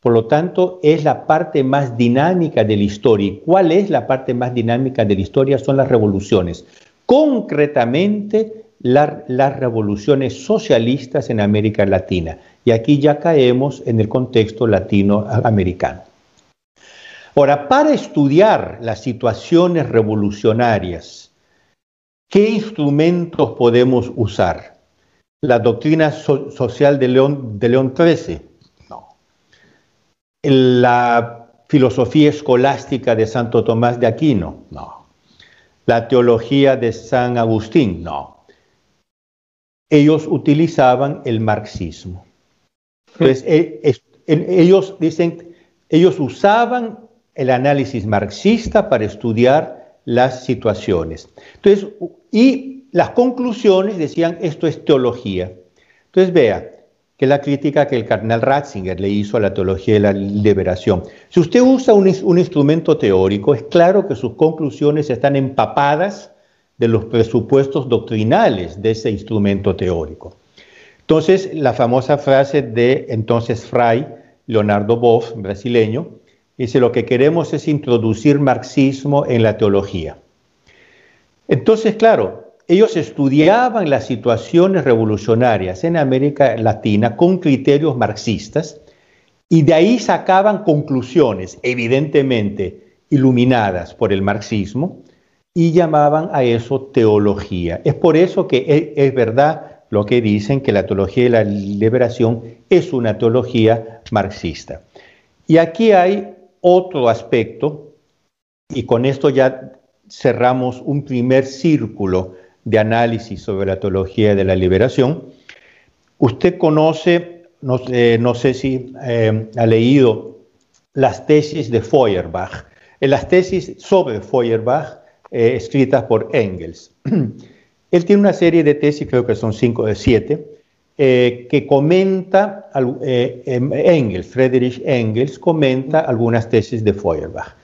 C: por lo tanto, es la parte más dinámica de la historia. ¿Y cuál es la parte más dinámica de la historia? Son las revoluciones. Concretamente, las revoluciones socialistas en América Latina. Y aquí ya caemos en el contexto latinoamericano. Ahora, para estudiar las situaciones revolucionarias, ¿qué instrumentos podemos usar? La doctrina social de León, de León XIII, la filosofía escolástica de Santo Tomás de Aquino, no. La teología de San Agustín, no. Ellos utilizaban el marxismo. Entonces, e, ellos dicen, ellos usaban el análisis marxista para estudiar las situaciones. Entonces, y las conclusiones decían, esto es teología. Entonces, vea, que es la crítica que el cardenal Ratzinger le hizo a la teología de la liberación. Si usted usa un, instrumento teórico, es claro que sus conclusiones están empapadas de los presupuestos doctrinales de ese instrumento teórico. Entonces, la famosa frase de entonces Fray, Leonardo Boff, brasileño, dice, lo que queremos es introducir marxismo en la teología. Entonces, claro, ellos estudiaban las situaciones revolucionarias en América Latina con criterios marxistas y de ahí sacaban conclusiones, evidentemente iluminadas por el marxismo, y llamaban a eso teología. Es por eso que es, verdad lo que dicen que la teología de la liberación es una teología marxista. Y aquí hay otro aspecto, y con esto ya cerramos un primer círculo de análisis sobre la teología de la liberación. Usted conoce, no, sé si eh, ha leído las tesis de Feuerbach, eh, las tesis sobre Feuerbach eh, escritas por Engels. Él tiene una serie de tesis, creo que son cinco de siete, que comenta, em, Engels, Friedrich Engels, comenta algunas tesis de Feuerbach.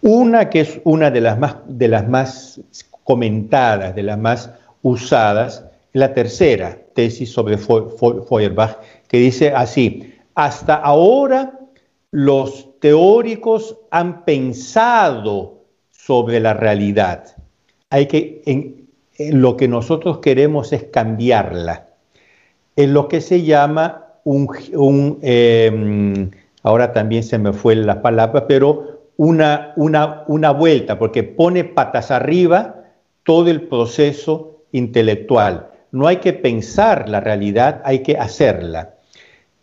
C: Una que es una de las más, de las más comentadas, de las más usadas, la tercera tesis sobre Feuerbach, que dice así, hasta ahora los teóricos han pensado sobre la realidad. Hay que, en, lo que nosotros queremos es cambiarla. en lo que se llama un, em, ahora también se me fue la palabra, pero una, una, una vuelta, porque pone patas arriba todo el proceso intelectual. No hay que pensar la realidad, hay que hacerla.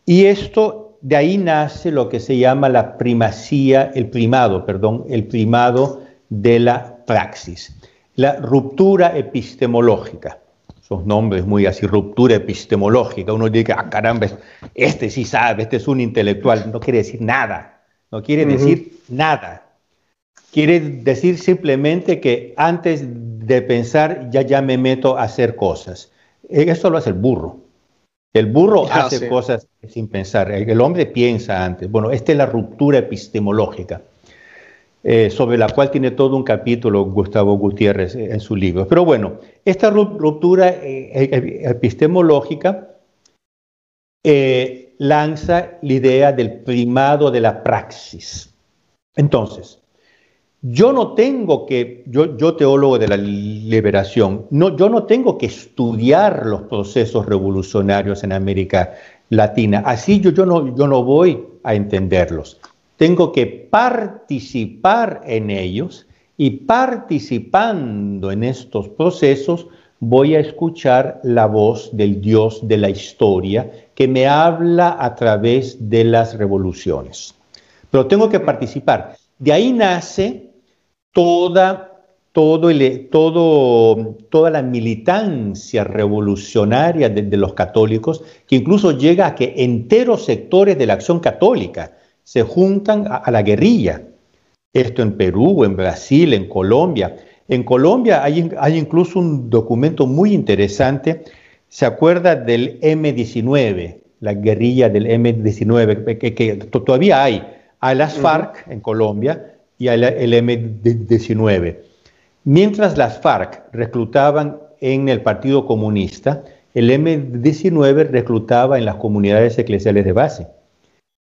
C: Y esto, de ahí nace lo que se llama la primacía, el primado, perdón, el primado de la praxis, la ruptura epistemológica. Son nombres muy así, ruptura epistemológica. Uno dice, ah, caramba, este sí sabe, este es un intelectual. No quiere decir nada, no quiere decir nada. Quiere decir simplemente que antes de pensar ya, ya me meto a hacer cosas. Eso lo hace el burro. El burro ah, hace cosas sin pensar. El hombre piensa antes. Bueno, esta es la ruptura epistemológica. Eh, sobre la cual tiene todo un capítulo Gustavo Gutiérrez eh, en su libro. Pero bueno, esta ruptura eh, epistemológica lanza la idea del primado de la praxis. Entonces, yo no tengo que, yo, yo teólogo de la liberación, no, yo no tengo que estudiar los procesos revolucionarios en América Latina. Así yo, yo, no, yo no voy a entenderlos tengo que participar en ellos y participando en estos procesos voy a escuchar la voz del Dios de la historia que me habla a través de las revoluciones. Pero tengo que participar. De ahí nace toda, todo el, todo, toda la militancia revolucionaria de, de los católicos, que incluso llega a que enteros sectores de la acción católica, se juntan a, la guerrilla. Esto en Perú, en Brasil, en Colombia. En Colombia hay, hay incluso un documento muy interesante. ¿Se acuerda del M19? La guerrilla del M19, que, todavía hay. a las FARC en Colombia y el M19. Mientras las FARC reclutaban en el Partido Comunista, el M19 reclutaba en las comunidades eclesiales de base.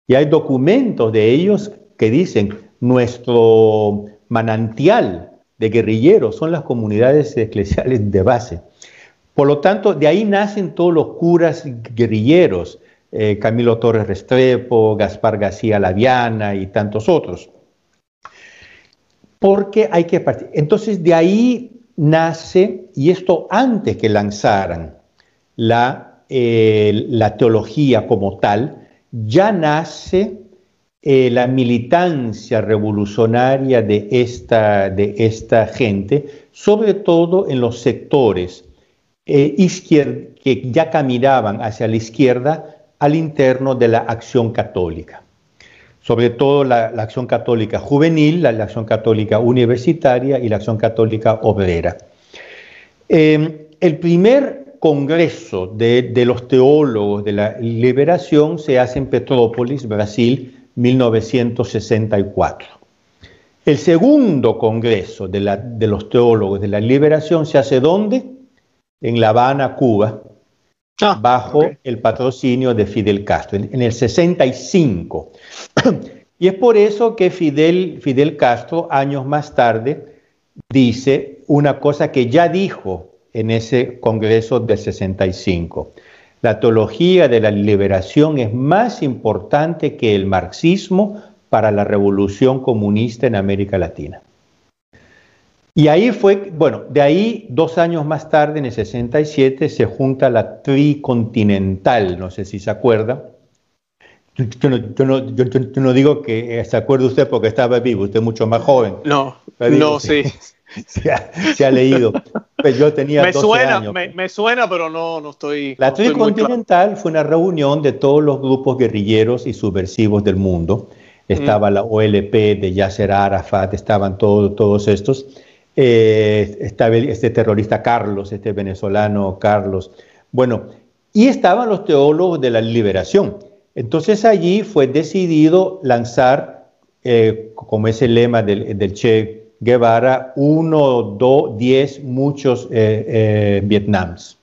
C: Y hay documentos de ellos que dicen, nuestro manantial de guerrilleros son las comunidades eclesiales de base. Por lo tanto, de ahí nacen todos los curas guerrilleros, eh, Camilo Torres Restrepo, Gaspar García Laviana y tantos otros. Porque hay que partir. Entonces, de ahí nace, y esto antes que lanzaran la, eh, la teología como tal, ya nace eh, la militancia revolucionaria de esta, de esta gente, sobre todo en los sectores eh, que ya caminaban hacia la izquierda al interno de la acción católica. Sobre todo la, acción católica juvenil, la, acción católica universitaria y la acción católica obrera. Eh, el primer congreso de, los teólogos de la liberación se hace en Petrópolis, Brasil, 1964. El segundo congreso de, los teólogos de la liberación se hace ¿dónde? En La Habana, Cuba, ah, bajo el patrocinio de Fidel Castro, en, el 65. y es por eso que Fidel, Fidel Castro, años más tarde, dice una cosa que ya dijo en ese Congreso del 65. La teología de la liberación es más importante que el marxismo para la revolución comunista en América Latina. Y ahí fue, bueno, de ahí dos años más tarde, en el 67, se junta la tricontinental, no sé si se acuerda. Yo no, digo que se acuerde usted porque estaba vivo, usted es mucho más joven.
A: No, no, sí.
C: se, ha, leído. Pues yo tenía
A: me suena, Me, suena, pero no, no estoy.
C: La Tricontinental fue una reunión de todos los grupos guerrilleros y subversivos del mundo. Estaba mm. la OLP de Yasser Arafat, estaban todos, todos estos. Eh, este terrorista Carlos, este venezolano Carlos. Bueno, y estaban los teólogos de la liberación. Entonces allí fue decidido lanzar, eh, como es el lema del, del Che Guevara, uno, dos, diez, muchos eh, eh, Vietnams.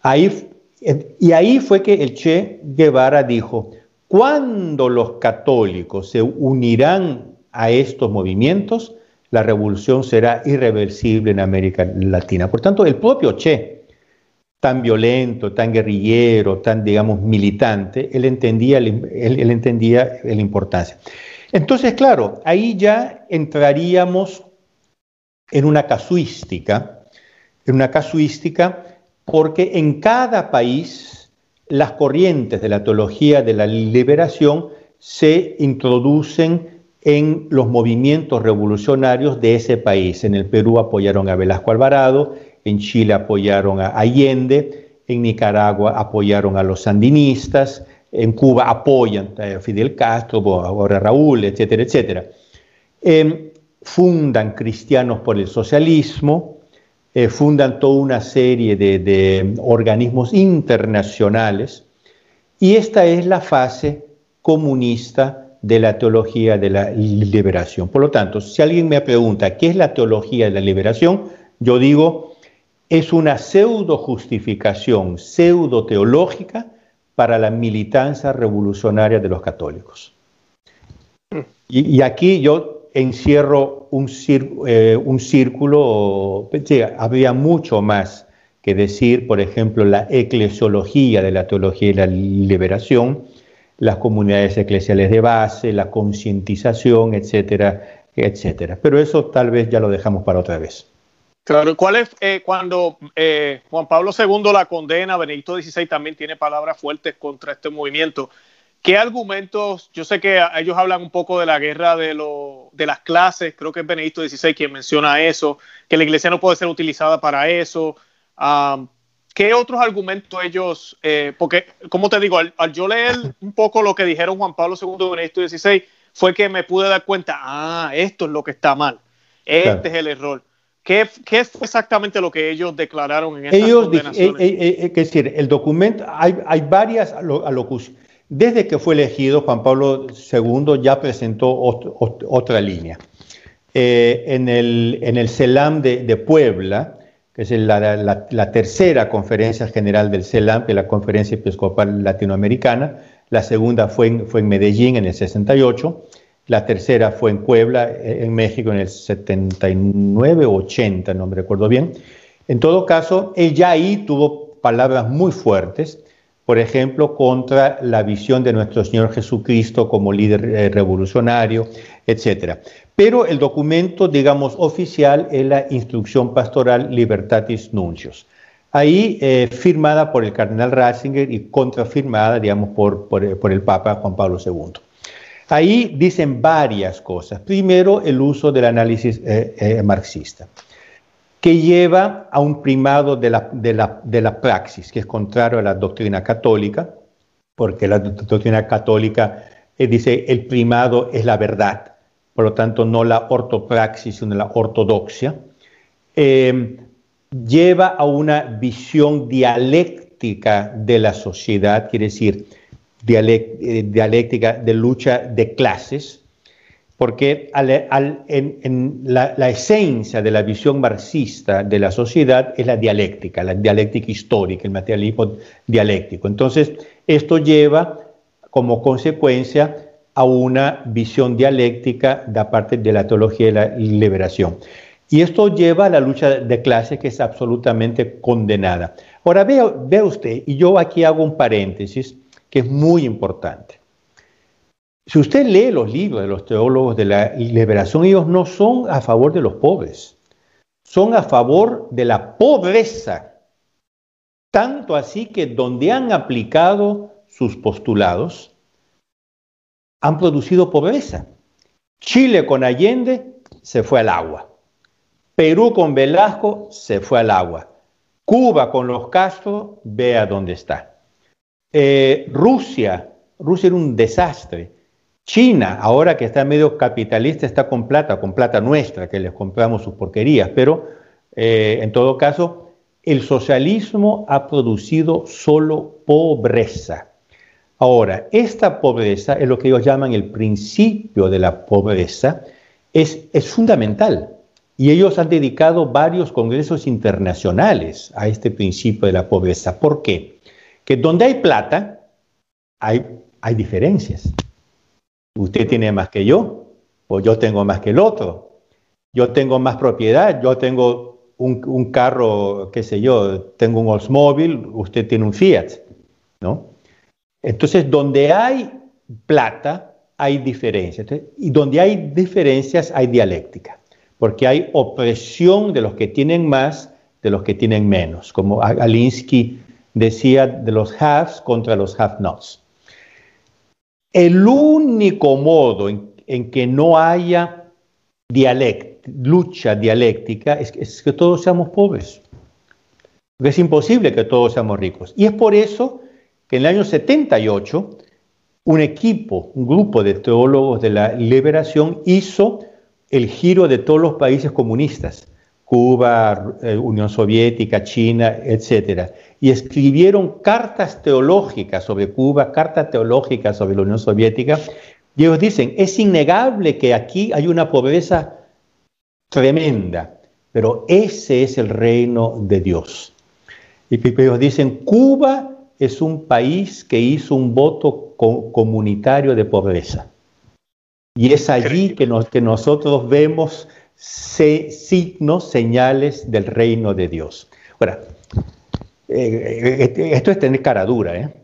C: Ahí, y ahí fue que el Che Guevara dijo, cuando los católicos se unirán a estos movimientos, la revolución será irreversible en América Latina. Por tanto, el propio Che tan violento, tan guerrillero, tan, digamos, militante, él entendía, él, entendía la importancia. Entonces, claro, ahí ya entraríamos en una casuística, en una casuística porque en cada país las corrientes de la teología de la liberación se introducen en los movimientos revolucionarios de ese país. En el Perú apoyaron a Velasco Alvarado, en Chile apoyaron a Allende, en Nicaragua apoyaron a los sandinistas, en Cuba apoyan a Fidel Castro, ahora Raúl, etcétera, etcétera. Em, fundan cristianos por el socialismo, eh, fundan toda una serie de, organismos internacionales y esta es la fase comunista de la teología de la liberación. Por lo tanto, si alguien me pregunta qué es la teología de la liberación, yo digo, es una pseudo justificación, pseudo teológica para la militancia revolucionaria de los católicos. Y, aquí yo encierro un, eh, círculo, habría mucho más que decir, por ejemplo, la eclesiología de la teología y la liberación, las comunidades eclesiales de base, la concientización, etcétera, etcétera. Pero eso tal vez ya lo dejamos para otra vez.
A: Claro, ¿cuál es eh, cuando eh, Juan Pablo II la condena, Benedicto XVI también tiene palabras fuertes contra este movimiento? ¿Qué argumentos? Yo sé que ellos hablan un poco de la guerra de, de las clases, creo que es Benedicto XVI quien menciona eso, que la iglesia no puede ser utilizada para eso. ¿Qué otros argumentos ellos, eh, porque como te digo, al, yo leer un poco lo que dijeron Juan Pablo II y Benedicto XVI, fue que me pude dar cuenta, ah, esto es lo que está mal, este es el error. ¿Qué, ¿Qué, fue exactamente lo que ellos declararon en esas ellos, condenaciones?
C: Eh, eh, es decir, el documento, hay, hay varias alocuciones desde que fue elegido, Juan Pablo II ya presentó otra línea. Eh, en, el, en el CELAM de, Puebla, que es la, tercera conferencia general del CELAM, que la Conferencia Episcopal Latinoamericana, la segunda fue en, fue en Medellín en el 68, la tercera fue en Puebla, eh, en México, en el 79 o 80, no me recuerdo bien. En todo caso, ella ahí tuvo palabras muy fuertes por ejemplo, contra la visión de nuestro Señor Jesucristo como líder eh, revolucionario, etc. Pero el documento, digamos, oficial es la Instrucción Pastoral Libertatis Nuncios. Ahí eh, firmada por el cardenal Ratzinger y contrafirmada, digamos, por, por, el Papa Juan Pablo II. Ahí dicen varias cosas. Primero, el uso del análisis eh, marxista que lleva a un primado de la, de la, praxis, que es contrario a la doctrina católica, porque la doctrina católica eh, dice el primado es la verdad, por lo tanto no la ortopraxis, sino la ortodoxia, em, lleva a una visión dialéctica de la sociedad, quiere decir eh, dialéctica de lucha de clases, porque en, la, esencia de la visión marxista de la sociedad es la dialéctica, la dialéctica histórica, el materialismo dialéctico. Entonces, esto lleva como consecuencia a una visión dialéctica de parte de la teología de la liberación. Y esto lleva a la lucha de clases que es absolutamente condenada. Ahora, vea usted, y yo aquí hago un paréntesis que es muy importante. Si usted lee los libros de los teólogos de la liberación, ellos no son a favor de los pobres, son a favor de la pobreza. Tanto así que donde han aplicado sus postulados, han producido pobreza. Chile con Allende se fue al agua. Perú con Velasco se fue al agua. Cuba con los Castro, vea dónde está. Eh, Rusia, Rusia era un desastre. China, ahora que está medio capitalista, está con plata, con plata nuestra, que les compramos sus porquerías, pero eh, en todo caso, el socialismo ha producido solo pobreza. Ahora, esta pobreza es lo que ellos llaman el principio de la pobreza, es, es fundamental. Y ellos han dedicado varios congresos internacionales a este principio de la pobreza. ¿Por qué? Que donde hay plata, hay, hay diferencias. Usted tiene más que yo, o yo tengo más que el otro. Yo tengo más propiedad, yo tengo un, carro, qué sé yo, tengo un Oldsmobile, usted tiene un Fiat, ¿no? Entonces, donde hay plata, hay diferencias. y donde hay diferencias, hay dialéctica, porque hay opresión de los que tienen más, de los que tienen menos, como Alinsky decía, de los haves contra los have-nots. El único modo en, que no haya lucha dialéctica es, es que todos seamos pobres. Porque es imposible que todos seamos ricos. Y es por eso que en el año 78 un equipo, un grupo de teólogos de la liberación hizo el giro de todos los países comunistas, Cuba, eh, Unión Soviética, China, etc. Y escribieron cartas teológicas sobre Cuba, cartas teológicas sobre la Unión Soviética, y ellos dicen, es innegable que aquí hay una pobreza tremenda, pero ese es el reino de Dios. Y ellos dicen, Cuba es un país que hizo un voto comunitario de pobreza. Y es allí que, que nosotros vemos signos, señales del reino de Dios. Ahora, eh, eh, esto es tener cara dura, ¿eh?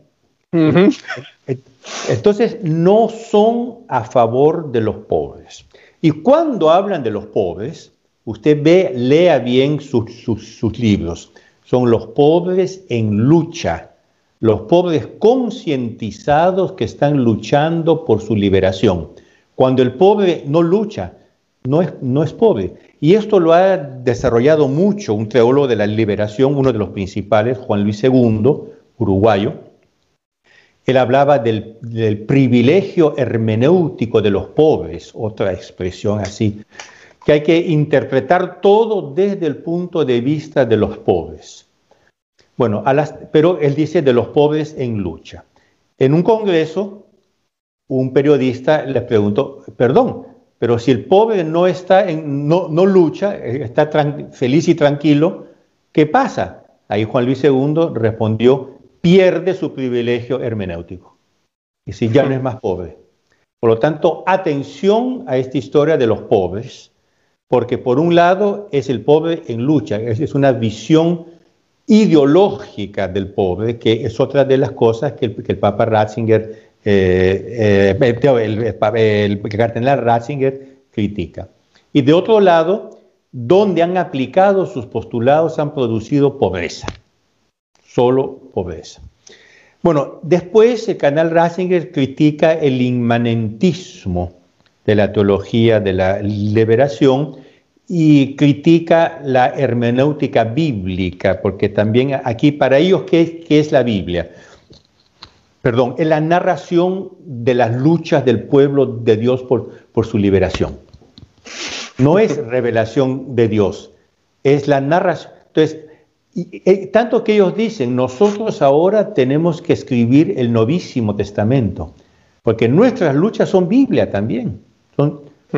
C: Entonces, no son a favor de los pobres. Y cuando hablan de los pobres, usted ve, lea bien sus, sus libros. Son los pobres en lucha los pobres concientizados que están luchando por su liberación. Cuando el pobre no lucha, no es, no es pobre. Y esto lo ha desarrollado mucho un teólogo de la liberación, uno de los principales, Juan Luis II, uruguayo. Él hablaba del, del privilegio hermenéutico de los pobres, otra expresión así, que hay que interpretar todo desde el punto de vista de los pobres. Bueno, pero él dice de los pobres en lucha. En un congreso, un periodista le preguntó, perdón, pero si el pobre no está no, lucha, está feliz y tranquilo, ¿qué pasa? Ahí Juan Luis II respondió, pierde su privilegio hermenéutico. Y si ya no es más pobre. Por lo tanto, atención a esta historia de los pobres, porque por un lado es el pobre en lucha, es una visión ideológica del pobre, que es otra de las cosas que el, Papa Ratzinger, eh, eh, el, cardenal Ratzinger critica. Y de otro lado, donde han aplicado sus postulados han producido pobreza, solo pobreza. Bueno, después el canal Ratzinger critica el inmanentismo de la teología de la liberación, y critica la hermenéutica bíblica, porque también aquí para ellos, ¿qué, es la Biblia? Perdón, es la narración de las luchas del pueblo de Dios por, por su liberación. No es revelación de Dios, es la narración. Entonces, eh, tanto que ellos dicen, nosotros ahora tenemos que escribir el novísimo testamento, porque nuestras luchas son Biblia también. Son, hmm.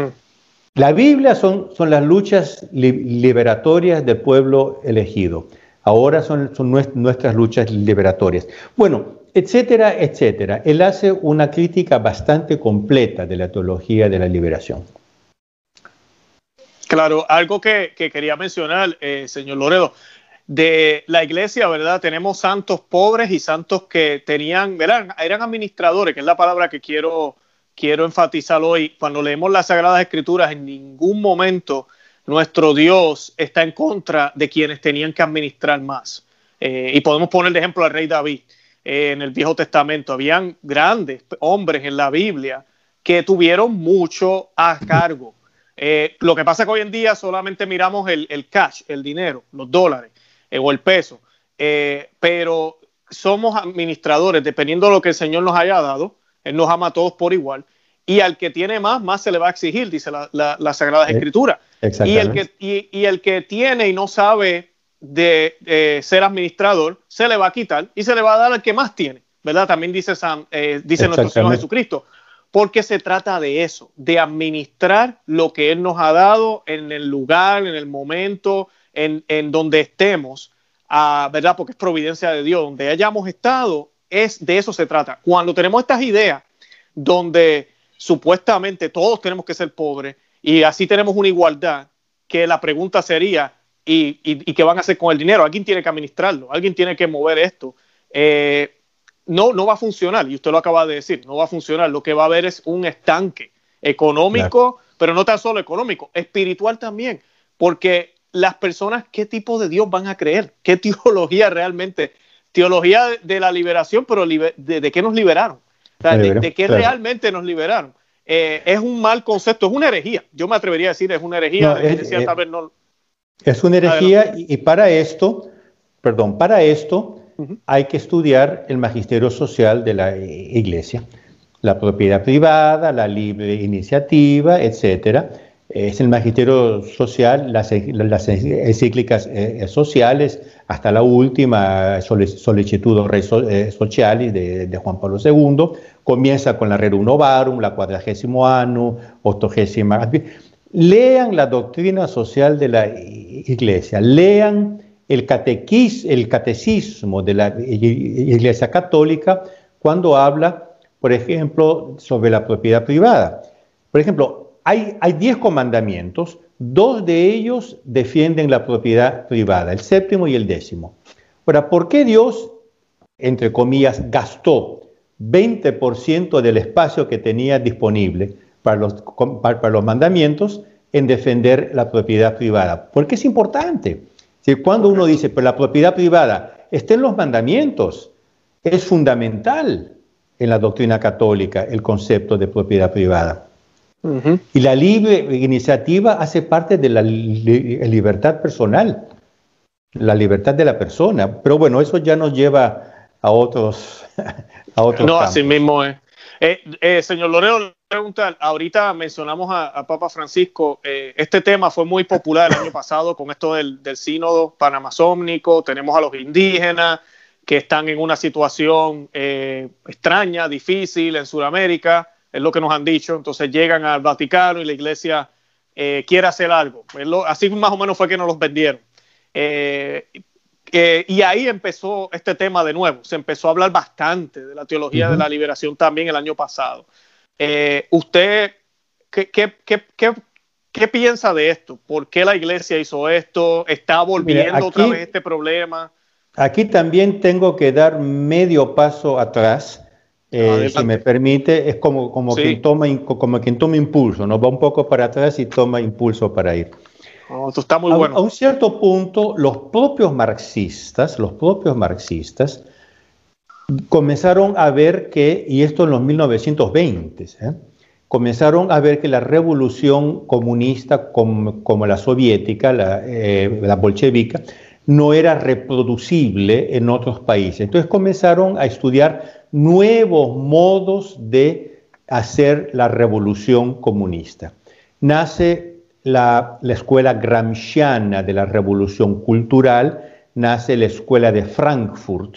C: La Biblia son, son las luchas liberatorias del pueblo elegido. Ahora son, son nuestras luchas liberatorias. Bueno, etcétera, etcétera. Él hace una crítica bastante completa de la teología de la liberación.
A: Claro, algo que, quería mencionar, eh, señor Loredo, de la iglesia, ¿verdad? Tenemos santos pobres y santos que tenían, ¿verdad? Eran administradores, que es la palabra que quiero quiero enfatizar hoy, cuando leemos las Sagradas Escrituras, en ningún momento nuestro Dios está en contra de quienes tenían que administrar más. Eh, y podemos poner de ejemplo al rey David. Eh, en el Viejo Testamento habían grandes hombres en la Biblia que tuvieron mucho a cargo. Eh, lo que pasa es que hoy en día solamente miramos el, el cash, el dinero, los dólares o el peso, pero somos administradores, dependiendo de lo que el Señor nos haya dado, él nos ama a todos por igual. Y al que tiene más, más se le va a exigir, dice la, la, Sagrada eh, Escritura. Y el, que, y, el que tiene y no sabe de, ser administrador, se le va a quitar y se le va a dar al que más tiene, ¿verdad? También dice, San, eh, dice nuestro Señor Jesucristo. Porque se trata de eso, de administrar lo que Él nos ha dado en el lugar, en el momento, en, en donde estemos, ah, ¿verdad? Porque es providencia de Dios. Donde hayamos estado, es de eso se trata. Cuando tenemos estas ideas donde supuestamente todos tenemos que ser pobres y así tenemos una igualdad, que la pregunta sería, y, y, qué van a hacer con el dinero. Alguien tiene que administrarlo, alguien tiene que mover esto. Eh, no, no va a funcionar, y usted lo acaba de decir, no va a funcionar. Lo que va a haber es un estanque económico, pero no tan solo económico, espiritual también, porque las personas, ¿qué tipo de Dios van a creer? ¿Qué teología realmente? Teología de la liberación, pero de, qué nos liberaron? de, qué realmente nos liberaron? Eh, es un mal concepto, es una herejía. Yo me atrevería a decir, es una herejía.
C: es, eh, es, una herejía y, para esto, perdón, para esto hay que estudiar el magisterio social de la iglesia, la propiedad privada, la libre iniciativa, etcétera. Es el magisterio social, las, encíclicas eh, sociales, hasta la última, Solicitudo Rei eh, Socialis de, Juan Pablo II, comienza con la Rerum Novarum, la cuadragésimo anno, octogésima. Lean la doctrina social de la Iglesia, lean el, catecismo de la Iglesia Católica cuando habla, por ejemplo, sobre la propiedad privada. Por ejemplo, hay, diez comandamientos, dos de ellos defienden la propiedad privada, el séptimo y el décimo. Ahora, ¿por qué Dios, entre comillas, gastó 20% del espacio que tenía disponible para los, para los mandamientos en defender la propiedad privada? Porque es importante. Si cuando uno dice, pero la propiedad privada está en los mandamientos, es fundamental en la doctrina católica el concepto de propiedad privada. Y la libre iniciativa hace parte de la libertad personal, la libertad de la persona. Pero bueno, eso ya nos lleva a otros. A otros
A: no, así mismo es. Eh, eh, señor Loreo, preguntar, ahorita mencionamos a, Papa Francisco, eh, este tema fue muy popular el año pasado con esto del, del sínodo panamazónico, tenemos a los indígenas que están en una situación extraña, difícil en Sudamérica, es lo que nos han dicho. Entonces llegan al Vaticano y la iglesia eh, quiere hacer algo. así más o menos fue que nos los vendieron. Eh, y ahí empezó este tema de nuevo. Se empezó a hablar bastante de la teología de la liberación también el año pasado. Eh, ¿Usted qué, qué, qué, qué, piensa de esto? ¿Por qué la iglesia hizo esto? ¿Está volviendo otra vez este problema?
C: Aquí también tengo que dar medio paso atrás eh, si me permite, es como, como, quien toma, como quien toma impulso, ¿no? Va un poco para atrás y toma impulso para ir.
A: Oh, esto está muy bueno.
C: A, un cierto punto, los propios marxistas, los propios marxistas, comenzaron a ver que, y esto en los 1920, ¿eh? comenzaron a ver que la revolución comunista como, la soviética, la, eh, la bolchevica, no era reproducible en otros países. Entonces comenzaron a estudiar nuevos modos de hacer la revolución comunista. Nace la, escuela gramsciana de la revolución cultural, nace la escuela de Frankfurt,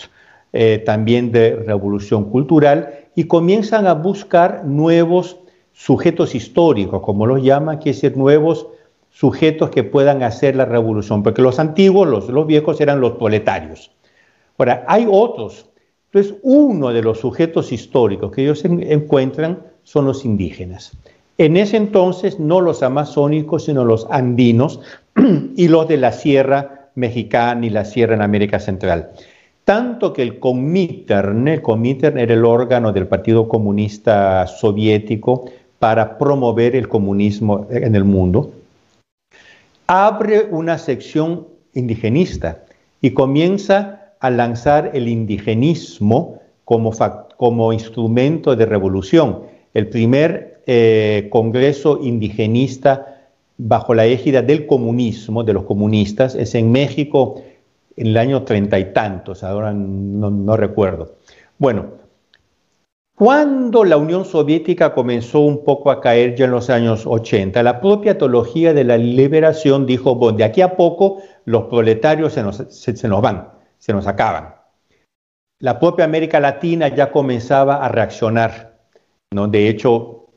C: eh, también de revolución cultural, y comienzan a buscar nuevos sujetos históricos, como los llaman, que decir, nuevos sujetos que puedan hacer la revolución, porque los antiguos, los, los viejos eran los proletarios. Ahora, hay otros entonces, uno de los sujetos históricos que ellos encuentran son los indígenas. En ese entonces, no los amazónicos, sino los andinos y los de la Sierra Mexicana y la Sierra en América Central. Tanto que el Comintern, el Comintern era el órgano del Partido Comunista Soviético para promover el comunismo en el mundo, abre una sección indigenista y comienza a lanzar el indigenismo como, como instrumento de revolución. El primer eh, congreso indigenista bajo la égida del comunismo, de los comunistas, es en México en el año treinta y tantos, ahora no, recuerdo. Bueno, cuando la Unión Soviética comenzó un poco a caer ya en los años 80, la propia teología de la liberación dijo, bueno, de aquí a poco los proletarios se nos, se nos van se nos acaban. La propia América Latina ya comenzaba a reaccionar. ¿no? De hecho,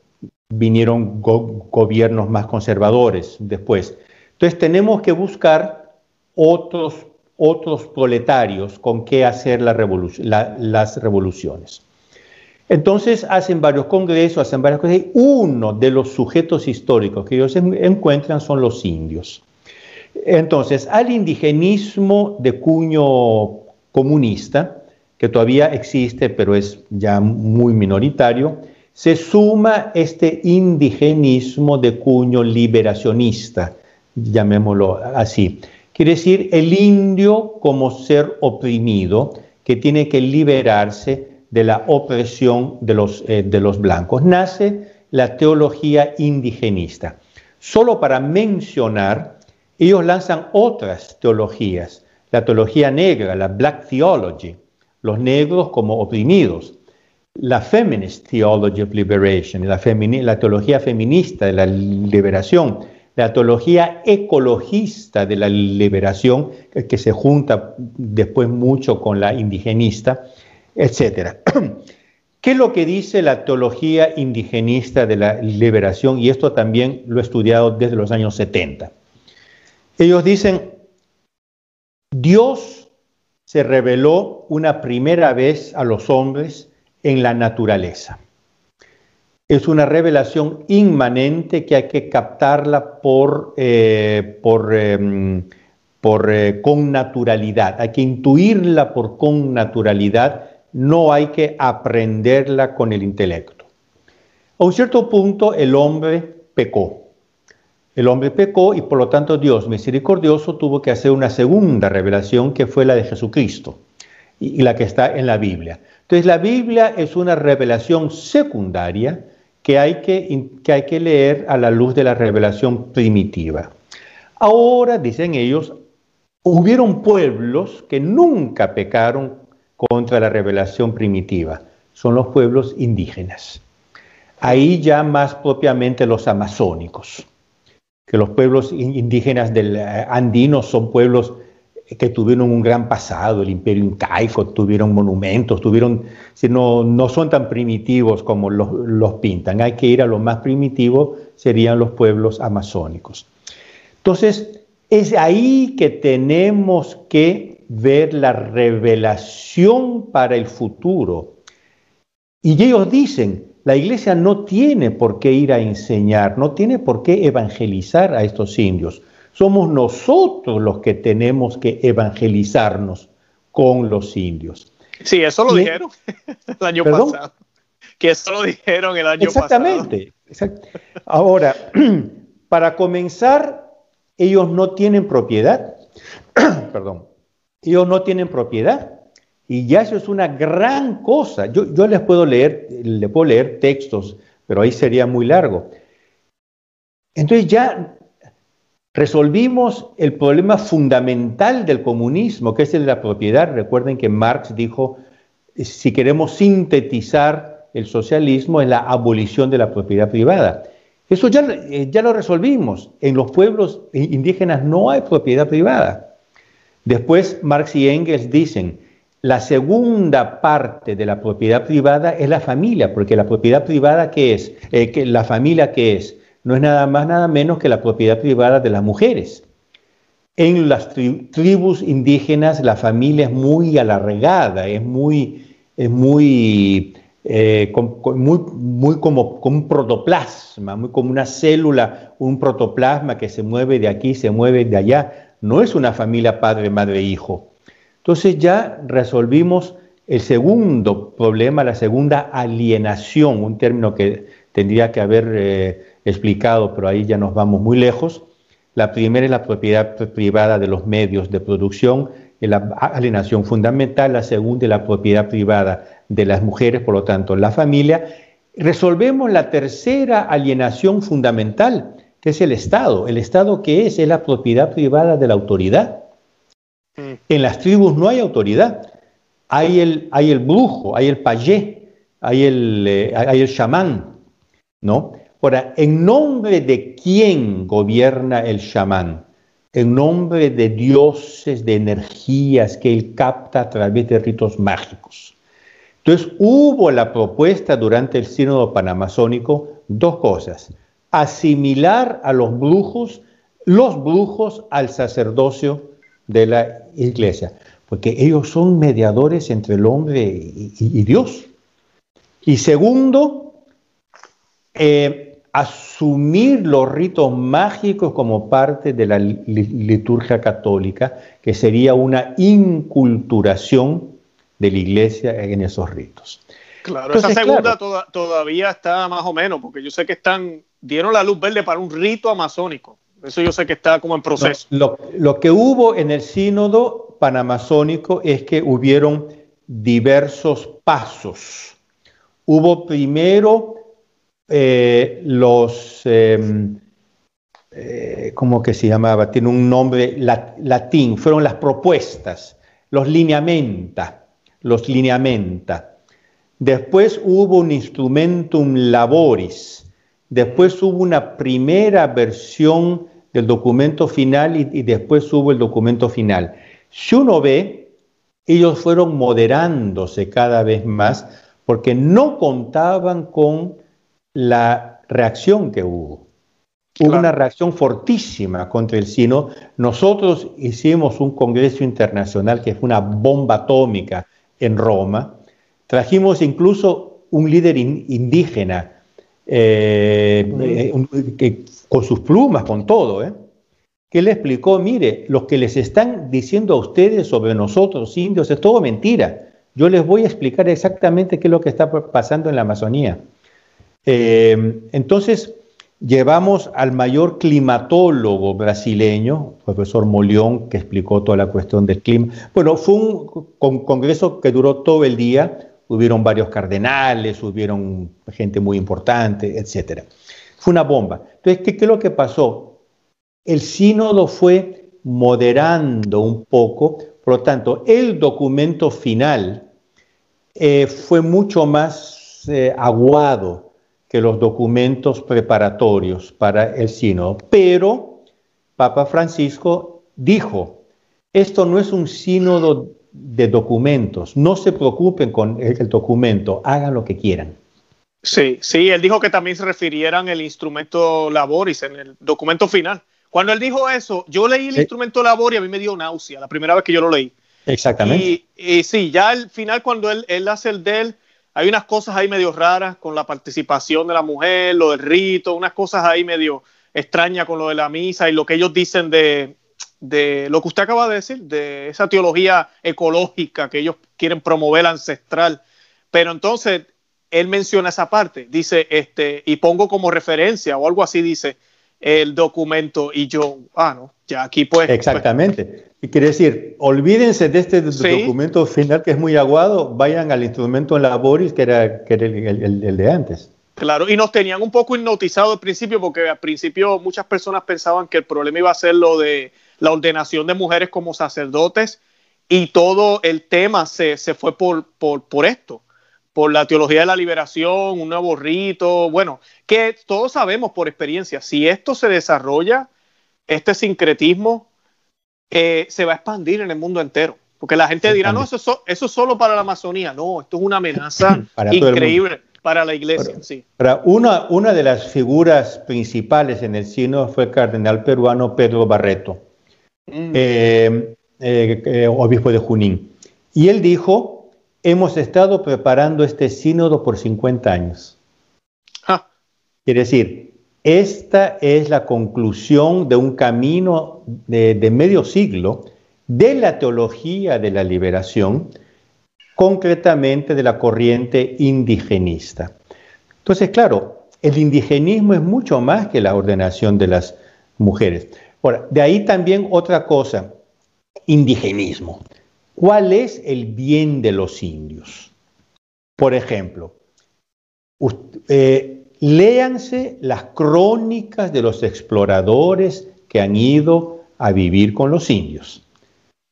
C: vinieron gobiernos más conservadores después. Entonces tenemos que buscar otros, otros proletarios con qué hacer la las revoluciones. Entonces hacen varios congresos, hacen varias cosas. Y uno de los sujetos históricos que ellos encuentran son los indios. Entonces, al indigenismo de cuño comunista, que todavía existe, pero es ya muy minoritario, se suma este indigenismo de cuño liberacionista, llamémoslo así. Quiere decir el indio como ser oprimido que tiene que liberarse de la opresión de los, eh, de los blancos. Nace la teología indigenista. Solo para mencionar, ellos lanzan otras teologías, la teología negra, la Black Theology, los negros como oprimidos, la Feminist Theology of Liberation, la teología feminista de la liberación, la teología ecologista de la liberación, que se junta después mucho con la indigenista, etc. ¿Qué es lo que dice la teología indigenista de la liberación? Y esto también lo he estudiado desde los años 70. Ellos dicen, Dios se reveló una primera vez a los hombres en la naturaleza. Es una revelación inmanente que hay que captarla por, eh, em, eh, con naturalidad, hay que intuirla por con naturalidad, no hay que aprenderla con el intelecto. A un cierto punto el hombre pecó. El hombre pecó y por lo tanto Dios misericordioso tuvo que hacer una segunda revelación que fue la de Jesucristo y, la que está en la Biblia. Entonces la Biblia es una revelación secundaria que hay que, que hay que leer a la luz de la revelación primitiva. Ahora, dicen ellos, hubieron pueblos que nunca pecaron contra la revelación primitiva. Son los pueblos indígenas. Ahí ya más propiamente los amazónicos, que los pueblos indígenas del eh, andino son pueblos que tuvieron un gran pasado, el imperio incaico, tuvieron monumentos, tuvieron, no, no son tan primitivos como los, los, pintan, hay que ir a lo más primitivo, serían los pueblos amazónicos. Entonces, es ahí que tenemos que ver la revelación para el futuro. Y ellos dicen, la iglesia no tiene por qué ir a enseñar, no tiene por qué evangelizar a estos indios. Somos nosotros los que tenemos que evangelizarnos con los indios.
A: Sí, eso lo dijeron el año pasado. Que eso lo dijeron el año
C: Exactamente, pasado. Exactamente. Ahora, para comenzar, ellos no tienen propiedad. Perdón. Ellos no tienen propiedad. Y ya eso es una gran cosa. Yo, yo les puedo leer, les puedo leer textos, pero ahí sería muy largo. Entonces ya Resolvimos el problema fundamental del comunismo, que es el de la propiedad. Recuerden que Marx dijo, si queremos sintetizar el socialismo, es la abolición de la propiedad privada. Eso ya, eh, ya lo resolvimos. En los pueblos indígenas no hay propiedad privada. Después Marx y Engels dicen, la segunda parte de la propiedad privada es la familia, porque la propiedad privada, ¿qué es? Eh, que ¿La familia qué es? No es nada más, nada menos que la propiedad privada de las mujeres. En las tribus indígenas la familia es muy alargada, es muy, es muy, eh, muy, muy como, como, un protoplasma, muy como una célula, un protoplasma que se mueve de aquí, se mueve de allá. No es una familia padre, madre, hijo. Entonces ya resolvimos el segundo problema, la segunda alienación, un término que tendría que haber eh, explicado, pero ahí ya nos vamos muy lejos. La primera es la propiedad privada de los medios de producción, la alienación fundamental. La segunda es la propiedad privada de las mujeres, por lo tanto, la familia. Resolvemos la tercera alienación fundamental, que es el Estado. ¿El Estado qué es? Es la propiedad privada de la autoridad. Mm. En las tribus no hay autoridad. Hay el, hay el brujo, hay el payé, hay el, eh, hay el chamán, ¿no? Ahora, ¿en nombre de quién gobierna el chamán? En nombre de dioses, de energías que él capta a través de ritos mágicos. Entonces, hubo la propuesta durante el sínodo panamazónico dos cosas. Asimilar a los brujos, los brujos al sacerdocio de la iglesia, porque ellos son mediadores entre el hombre y, Dios. Y segundo, eh, asumir los ritos mágicos como parte de la liturgia católica, que sería una inculturación de la iglesia en esos ritos.
A: Claro, esa segunda todavía está más o menos, porque yo sé que están, dieron la luz verde para un rito amazónico. Eso yo sé que está como en proceso.
C: lo, que hubo en el sínodo panamazónico es que hubieron diversos pasos. Hubo primero eh, los, em, eh, ¿cómo que se llamaba? Tiene un nombre latín, fueron las propuestas, los lineamenta, los lineamenta. Después hubo un instrumentum laboris, después hubo una primera versión del documento final y, después hubo el documento final. Si uno ve, ellos fueron moderándose cada vez más porque no contaban con la reacción que hubo. Hubo una reacción fortísima contra el sino. Nosotros hicimos un congreso internacional que fue una bomba atómica en Roma. Trajimos incluso un líder indígena eh, eh, con sus plumas, con todo, ¿eh? que le explicó, mire, lo que les están diciendo a ustedes sobre nosotros, indios, es todo mentira. Yo les voy a explicar exactamente qué es lo que está pasando en la Amazonía. Entonces, llevamos al mayor climatólogo brasileño, profesor Molión, que explicó toda la cuestión del clima. Bueno, fue un congreso que duró todo el día, hubieron varios cardenales, hubieron gente muy importante, etc. Fue una bomba. Entonces, ¿qué, es lo que pasó? El sínodo fue moderando un poco, por lo tanto, el documento final eh, fue mucho más eh, aguado que los documentos preparatorios para el sínodo, pero Papa Francisco dijo, esto no es un sínodo de documentos. No se preocupen con el, documento, hagan lo que quieran.
A: Sí, sí, él dijo que también se refirieran el instrumento laboris en el documento final. Cuando él dijo eso, yo leí el instrumento labor y a mí me dio náusea la primera vez que yo lo leí.
C: Exactamente.
A: Y, sí, ya al final cuando él, él hace el de él, hay unas cosas ahí medio raras con la participación de la mujer, lo del rito, unas cosas ahí medio extrañas con lo de la misa y lo que ellos dicen de, de lo que usted acaba de decir, de esa teología ecológica que ellos quieren promover ancestral. Pero entonces él menciona esa parte, dice, este, y pongo como referencia o algo así, dice el documento, y yo, ah, no, ya aquí pues.
C: Exactamente. y quiere decir, olvídense de este documento final que es muy aguado, vayan al instrumento en laboris que era, que era el, de antes.
A: Claro, y nos tenían un poco hipnotizado al principio, porque al principio muchas personas pensaban que el problema iba a ser lo de la ordenación de mujeres como sacerdotes y todo el tema se, fue por, por, esto, por la teología de la liberación, un nuevo rito, bueno, que todos sabemos por experiencia, si esto se desarrolla, este sincretismo eh, se va a expandir en el mundo entero. Porque la gente dirá, no, eso, eso es solo para la Amazonía. No, esto es una amenaza increíble para la iglesia. sí.
C: una, una de las figuras principales en el sino fue el cardenal peruano Pedro Barreto. Mm. Eh, eh, eh, obispo de Junín. Y él dijo, hemos estado preparando este sínodo por 50 años. Quiere decir, esta es la conclusión de un camino de, de medio siglo de la teología de la liberación, concretamente de la corriente indigenista. Entonces, claro, el indigenismo es mucho más que la ordenación de las mujeres. Ahora, de ahí también otra cosa, indigenismo. ¿Cuál es el bien de los indios? Por ejemplo, eh, léanse las crónicas de los exploradores que han ido a vivir con los indios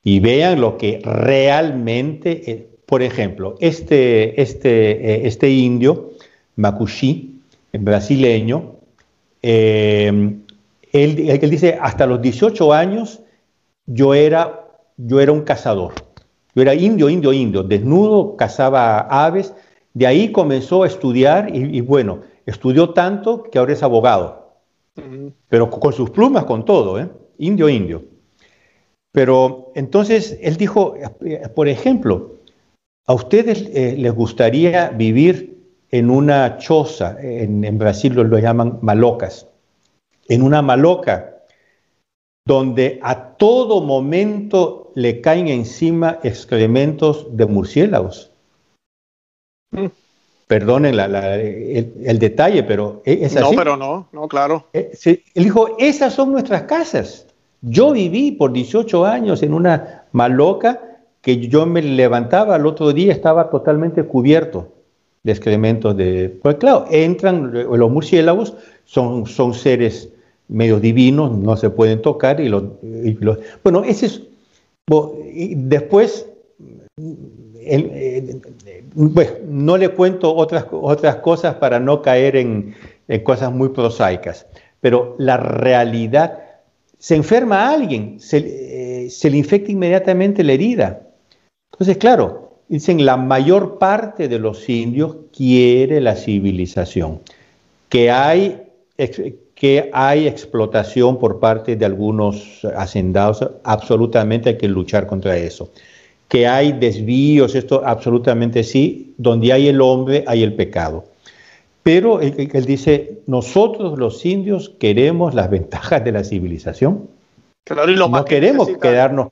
C: y vean lo que realmente, eh, por ejemplo, este, este, eh, este indio, Macuxí, brasileño, él, dice, hasta los 18 años yo era, yo era un cazador. Yo era indio, indio, indio, desnudo, cazaba aves. De ahí comenzó a estudiar y, bueno, estudió tanto que ahora es abogado. Pero con sus plumas, con todo, ¿eh? Indio, indio. Pero entonces él dijo, por ejemplo, ¿a ustedes eh, les gustaría vivir en una choza, en, Brasil lo, llaman malocas, en una maloca donde a todo momento le caen encima excrementos de murciélagos. Mm. Perdonen el, detalle, pero e, es así.
A: No, pero no, no, claro.
C: Eh, él dijo, esas son nuestras casas. Yo viví por 18 años en una maloca que yo me levantaba al otro día, estaba totalmente cubierto de excrementos de... Pues claro, entran los murciélagos, son, son seres medio divinos, no se pueden tocar y los... bueno, ese es... después, no le cuento otras, otras cosas para no caer en, cosas muy prosaicas, pero la realidad, se enferma a alguien, se, eh, se le infecta inmediatamente la herida. Entonces, claro, Dicen, la mayor parte de los indios quiere la civilización, que hay, que hay explotación por parte de algunos hacendados, absolutamente hay que luchar contra eso. Que hay desvíos, esto absolutamente sí, donde hay el hombre hay el pecado. Pero él, dice, nosotros los indios queremos las ventajas de la civilización. no queremos quedarnos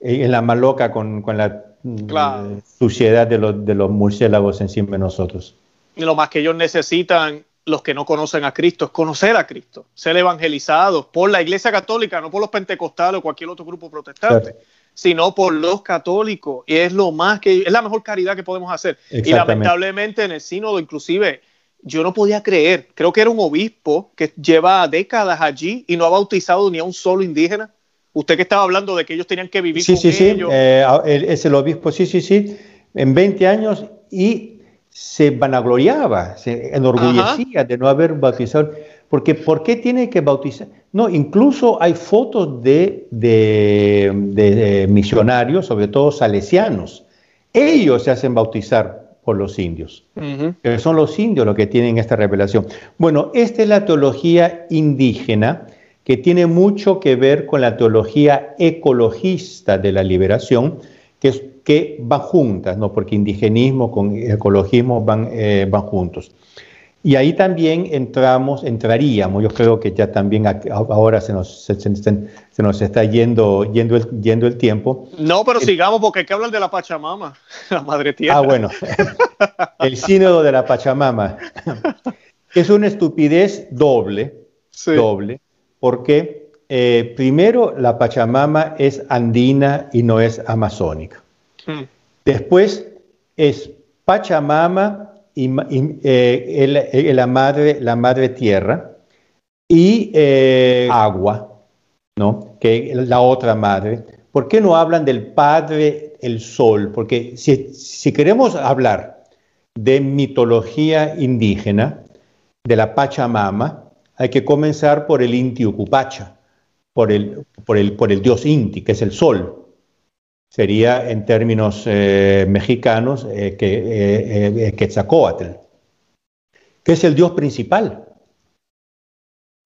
C: en la maloca con, con la claro. suciedad de los, de los murciélagos encima de nosotros.
A: Y lo más que ellos necesitan, los que no conocen a Cristo, es conocer a Cristo, ser evangelizados por la Iglesia Católica, no por los pentecostales o cualquier otro grupo protestante. sino por los católicos. Y es lo más que es la mejor caridad que podemos hacer. Y lamentablemente en el sínodo, inclusive, yo no podía creer, creo que era un obispo que lleva décadas allí y no ha bautizado ni a un solo indígena. Usted que estaba hablando de que ellos tenían que vivir
C: sí, sí, sí. Eh, es el obispo, sí, sí, sí, en 20 años y se vanagloriaba, se enorgullecía de no haber bautizado. Porque ¿por qué tiene que bautizar? No, incluso hay fotos de, de, misionarios, sobre todo salesianos. Ellos se hacen bautizar por los indios. Pero son los indios los que tienen esta revelación. Bueno, esta es la teología indígena que tiene mucho que ver con la teología ecologista de la liberación, que, van juntas, ¿no? porque indigenismo con ecologismo van, eh, van juntos. Y ahí también entramos, entraríamos, yo creo que ya también ahora se nos, se, nos está yendo, yendo, el, yendo el tiempo.
A: No, pero sigamos porque hay que hablar de la Pachamama, la Madre Tierra.
C: Ah, bueno, el sínodo de la Pachamama. Es una estupidez doble, doble, porque eh, primero la Pachamama es andina y no es amazónica. Mm. Después es Pachamama y, eh, la, madre, la madre tierra y eh, agua, ¿no? que es la otra madre. ¿Por qué no hablan del padre, el sol? Porque si, si queremos hablar de mitología indígena, de la Pachamama, hay que comenzar por el Inti Ucupacha, por el, por, el, por el dios Inti, que es el sol. Sería en términos eh, mexicanos eh, que, eh, eh, que es el dios principal.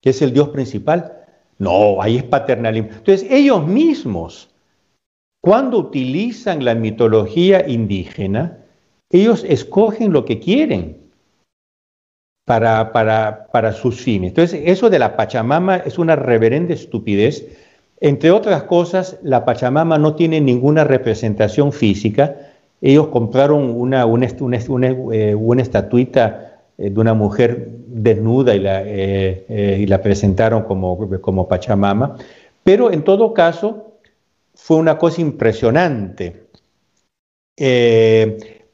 C: ¿Qué es el dios principal? No, ahí es paternalismo. Entonces, ellos mismos, cuando utilizan la mitología indígena, ellos escogen lo que quieren para, para, para sus fines. Entonces, eso de la Pachamama es una reverenda estupidez. Entre otras cosas, la Pachamama no tiene ninguna representación física. Ellos compraron una, una, una, eh, una estatuita eh, de una mujer desnuda y la, eh, y la presentaron como, como Pachamama. Pero en todo caso, fue una cosa impresionante.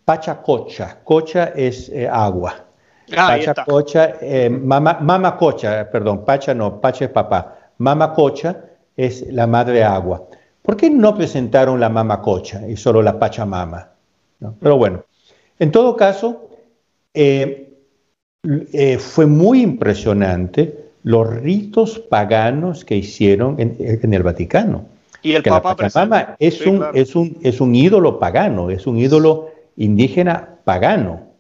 C: Pachacocha, cocha es agua. Pacha Cocha, eh, mama, Cocha, perdón, Pacha no, Pacha es papá. Mama Cocha es la madre agua. ¿Por qué no presentaron la Mama Cocha y solo la Pachamama? ¿No? Pero bueno, en todo caso, eh, eh, fue muy impresionante los ritos paganos que hicieron en, el Vaticano.
A: Y el Papa
C: la Pachamama es, un, es, un, es un ídolo pagano, es un ídolo indígena pagano.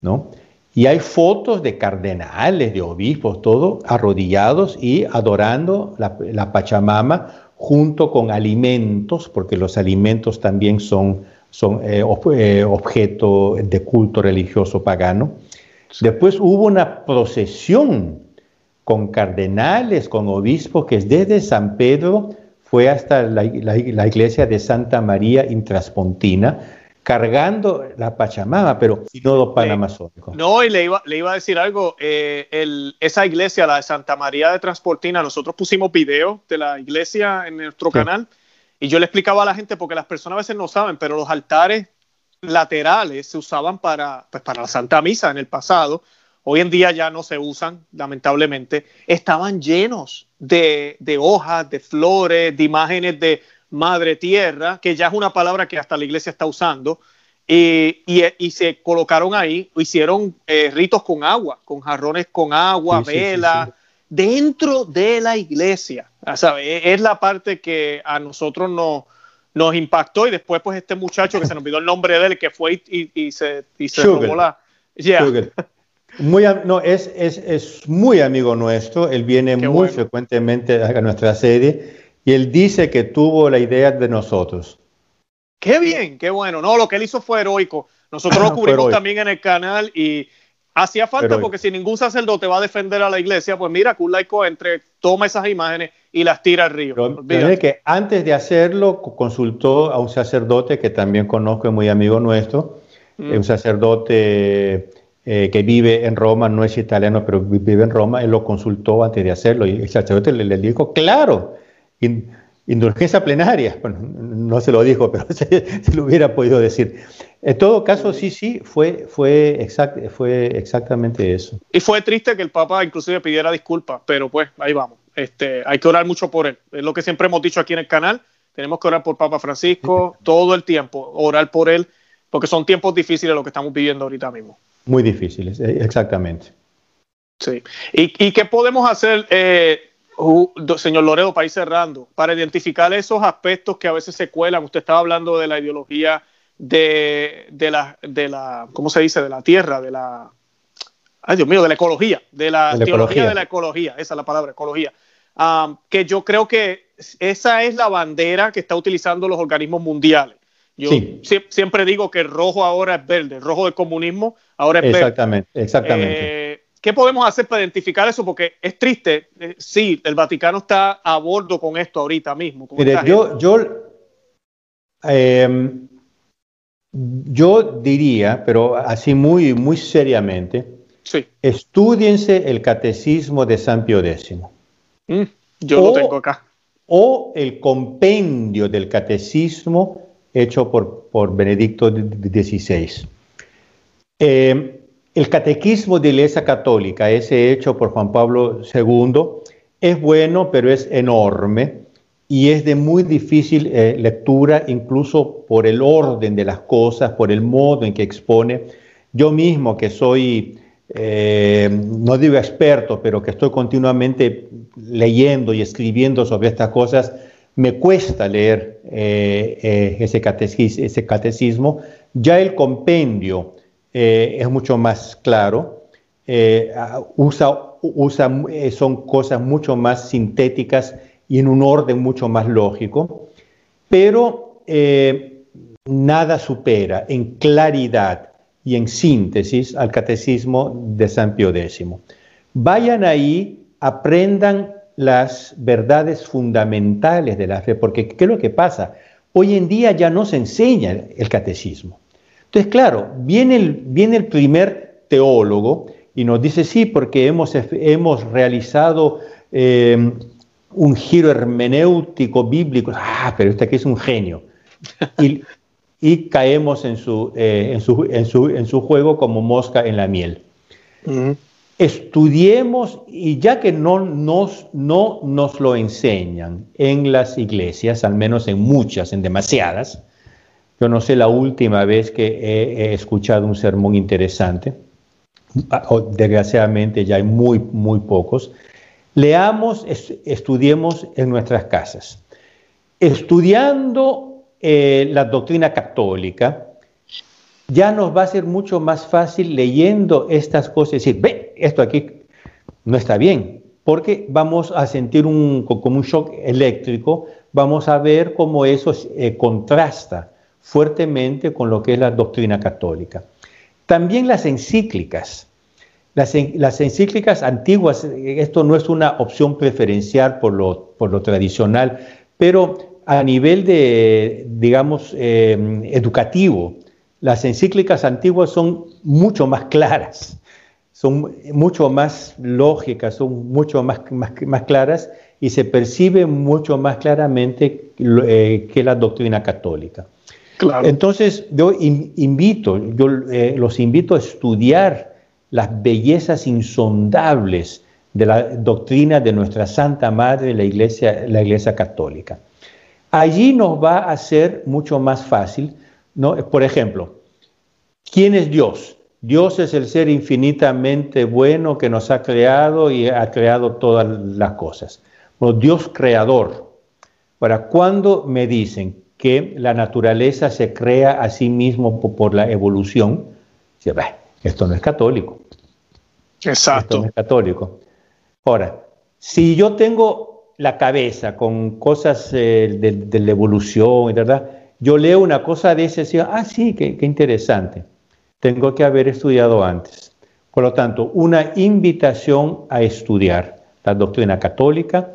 C: ¿No? Y hay fotos de cardenales, de obispos, todo arrodillados y adorando la, Pachamama junto con alimentos, porque los alimentos también son, son eh, eh, objeto de culto religioso pagano. Después hubo una procesión con cardenales, con obispos, que desde San Pedro fue hasta la, iglesia de Santa María Intraspontina, cargando la Pachamama, pero no panamazónico.
A: No, y le iba, le iba a decir algo, eh, esa iglesia, la de Santa María de Transportina, nosotros pusimos video de la iglesia en nuestro canal y yo le explicaba a la gente, porque las personas a veces no saben, pero los altares laterales se usaban para, pues, para la Santa Misa en el pasado. Hoy en día ya no se usan, lamentablemente. Estaban llenos de, de hojas, de flores, de imágenes de Madre Tierra, que ya es una palabra que hasta la iglesia está usando. Y, y, se colocaron ahí, hicieron eh, ritos con agua, con jarrones con agua, vela, dentro de la iglesia. E, es la parte que a nosotros nos, nos impactó y después pues este muchacho que se nos olvidó el nombre de él, que fue y, se, y se robó la...
C: Muy, no, es, es, es, muy amigo nuestro, él viene muy frecuentemente a nuestra sede y él dice que tuvo la idea de nosotros.
A: Qué bien, qué bueno. No, lo que él hizo fue heroico. Nosotros lo cubrimos también en el canal y hacía falta porque si ningún sacerdote va a defender a la iglesia, pues mira, que un laico entre, toma esas imágenes y las tira al río.
C: Pero, que antes de hacerlo consultó a un sacerdote que también conozco, es muy amigo nuestro, mm. un sacerdote eh, que vive en Roma, no es italiano, pero vive en Roma, él lo consultó antes de hacerlo y el sacerdote le, dijo, claro, indulgencia plenaria. Bueno, no se lo dijo, pero se, lo hubiera podido decir. En todo caso, sí, sí, fue, fue, fue exactamente eso.
A: Y fue triste que el Papa inclusive pidiera disculpas, pero pues ahí vamos. Este, hay que orar mucho por él. Es lo que siempre hemos dicho aquí en el canal. Tenemos que orar por Papa Francisco todo el tiempo, orar por él, porque son tiempos difíciles lo que estamos viviendo ahorita mismo.
C: Muy difíciles, eh, exactamente.
A: Sí. ¿Y, qué podemos hacer, eh, señor Loredo, para ir cerrando, para identificar esos aspectos que a veces se cuelan? Usted estaba hablando de la ideología de, la, de la, ¿cómo se dice? De la tierra, de la, ay Dios mío, de la ecología, de la, teología de la ecología, esa es la palabra, ecología que yo creo que esa es la bandera que está utilizando los organismos mundiales. Yo siempre digo que el rojo ahora es verde, el rojo del comunismo ahora es
C: verde. Exactamente, exactamente. Eh,
A: ¿Qué podemos hacer para identificar eso? Porque es triste, eh, sí, el Vaticano está a bordo con esto ahorita mismo.
C: yo, yo, em, yo diría, pero así muy, muy seriamente, sí. estudiense el catecismo de San Pío X.
A: Mm, yo lo tengo acá.
C: O el compendio del catecismo hecho por, por Benedicto XVI. Eh, el catequismo de Iglesia Católica, ese hecho por Juan Pablo II, es bueno, pero es enorme y es de muy difícil eh, lectura, incluso por el orden de las cosas, por el modo en que expone. Yo mismo, que soy eh, no digo experto, pero que estoy continuamente leyendo y escribiendo sobre estas cosas, me cuesta leer eh, ese, catecismo, Ya el compendio es mucho más claro, usa, usa, son cosas mucho más sintéticas y en un orden mucho más lógico, pero nada supera en claridad y en síntesis al catecismo de San Pío X. Vayan ahí, aprendan las verdades fundamentales de la fe, porque ¿qué es lo que pasa? Hoy en día ya no se enseña el catecismo. Entonces, claro, viene el, viene el primer teólogo y nos dice, sí, porque hemos, hemos realizado eh, un giro hermenéutico bíblico. Ah, pero este aquí es un genio. Y, y caemos en su, eh, en su, en su, en su juego como mosca en la miel. Estudiemos, y ya que no nos, no nos lo enseñan en las iglesias, al menos en muchas, en demasiadas, yo no sé la última vez que he, escuchado un sermón interesante, ah, desgraciadamente ya hay muy, muy pocos, leamos, estudiemos en nuestras casas. Estudiando eh, la doctrina católica, ya nos va a ser mucho más fácil leyendo estas cosas y decir, ve, esto aquí no está bien, porque vamos a sentir un, como un shock eléctrico, vamos a ver cómo eso eh, contrasta fuertemente con lo que es la doctrina católica. También las encíclicas. Las, encíclicas antiguas, esto no es una opción preferencial por lo, tradicional, pero a nivel de, digamos, eh, educativo, las encíclicas antiguas son mucho más claras, son mucho más lógicas, son mucho más, más, claras y se percibe mucho más claramente eh, que la doctrina católica. Entonces, yo invito, yo eh, los invito a estudiar las bellezas insondables de la doctrina de nuestra Santa Madre, la Iglesia, la Iglesia Católica. Allí nos va a ser mucho más fácil, ¿no? Por ejemplo, ¿quién es Dios? Dios es el ser infinitamente bueno que nos ha creado y ha creado todas las cosas. Dios creador. Para cuando me dicen que la naturaleza se crea a sí mismo por, la evolución, esto no es católico.
A: Exacto.
C: Esto no es católico. Ahora, si yo tengo la cabeza con cosas eh, de, la evolución, ¿verdad? Yo leo una cosa de ese, y ah, sí, qué, qué interesante. Tengo que haber estudiado antes. Por lo tanto, una invitación a estudiar la doctrina católica,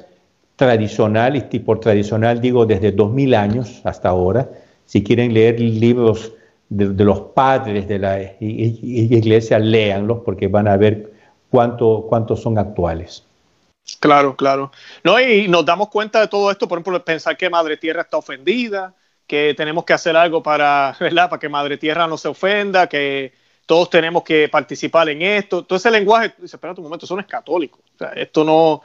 C: tradicional, y por tradicional digo desde 2000 años hasta ahora. Si quieren leer libros de, los padres de la iglesia, léanlos porque van a ver cuánto, cuántos son actuales.
A: Claro, claro. No, y nos damos cuenta de todo esto, por ejemplo, pensar que Madre Tierra está ofendida, que tenemos que hacer algo para, ¿verdad? para que Madre Tierra no se ofenda, que todos tenemos que participar en esto. Todo ese lenguaje, dice, espera un momento, eso no es católico. O sea, esto no,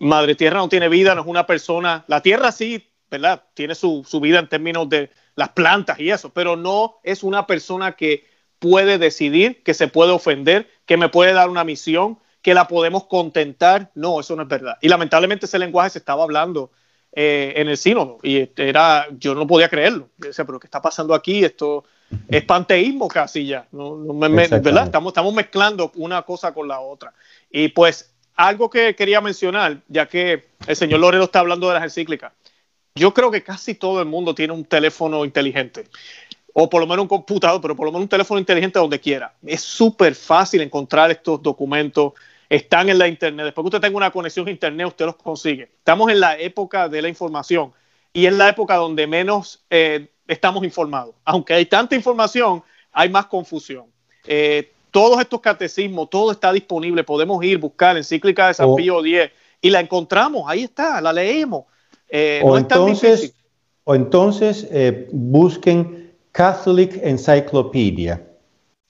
A: Madre Tierra no tiene vida, no es una persona. La Tierra sí, ¿verdad? Tiene su, vida en términos de las plantas y eso, pero no es una persona que puede decidir, que se puede ofender, que me puede dar una misión, que la podemos contentar. No, eso no es verdad. Y lamentablemente ese lenguaje se estaba hablando eh, en el sínodo y era, yo no podía creerlo. Yo pero ¿qué está pasando aquí? Esto es panteísmo casi ya. ¿verdad? Estamos, estamos mezclando una cosa con la otra. Y pues algo que quería mencionar, ya que el señor Loredo está hablando de las encíclicas. Yo creo que casi todo el mundo tiene un teléfono inteligente, o por lo menos un computador, pero por lo menos un teléfono inteligente donde quiera. Es súper fácil encontrar estos documentos, están en la internet. Después que usted tenga una conexión a internet, usted los consigue. Estamos en la época de la información y es la época donde menos eh, estamos informados. Aunque hay tanta información, hay más confusión. Eh, todos estos catecismos, todo está disponible, podemos ir, buscar encíclica de San Pío X y la encontramos, ahí está, la leemos.
C: Eh, o, entonces, o, entonces, eh, busquen Catholic Encyclopedia.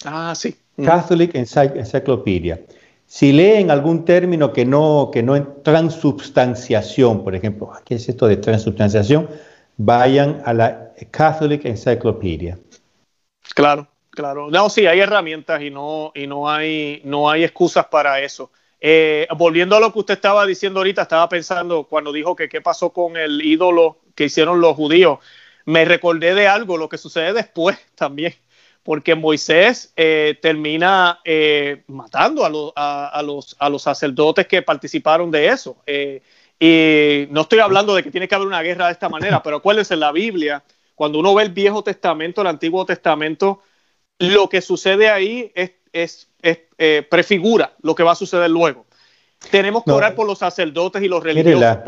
A: Ah, sí.
C: Catholic Encyclopedia. Si leen algún término que no, que no es transubstanciación, por ejemplo, ¿qué es esto de transubstanciación? Vayan a la Catholic Encyclopedia.
A: Claro. Claro, no, sí, hay herramientas y no, y no hay, no hay excusas para eso. Eh, volviendo a lo que usted estaba diciendo ahorita, estaba pensando cuando dijo que qué pasó con el ídolo que hicieron los judíos. Me recordé de algo, lo que sucede después también, porque Moisés eh, termina eh, matando a, los, a los sacerdotes que participaron de eso. y no estoy hablando de que tiene que haber una guerra de esta manera, pero acuérdense, en la Biblia, cuando uno ve el Viejo Testamento, el Antiguo Testamento, lo que sucede ahí es, eh, prefigura lo que va a suceder luego. Tenemos que orar por los sacerdotes y los religiosos,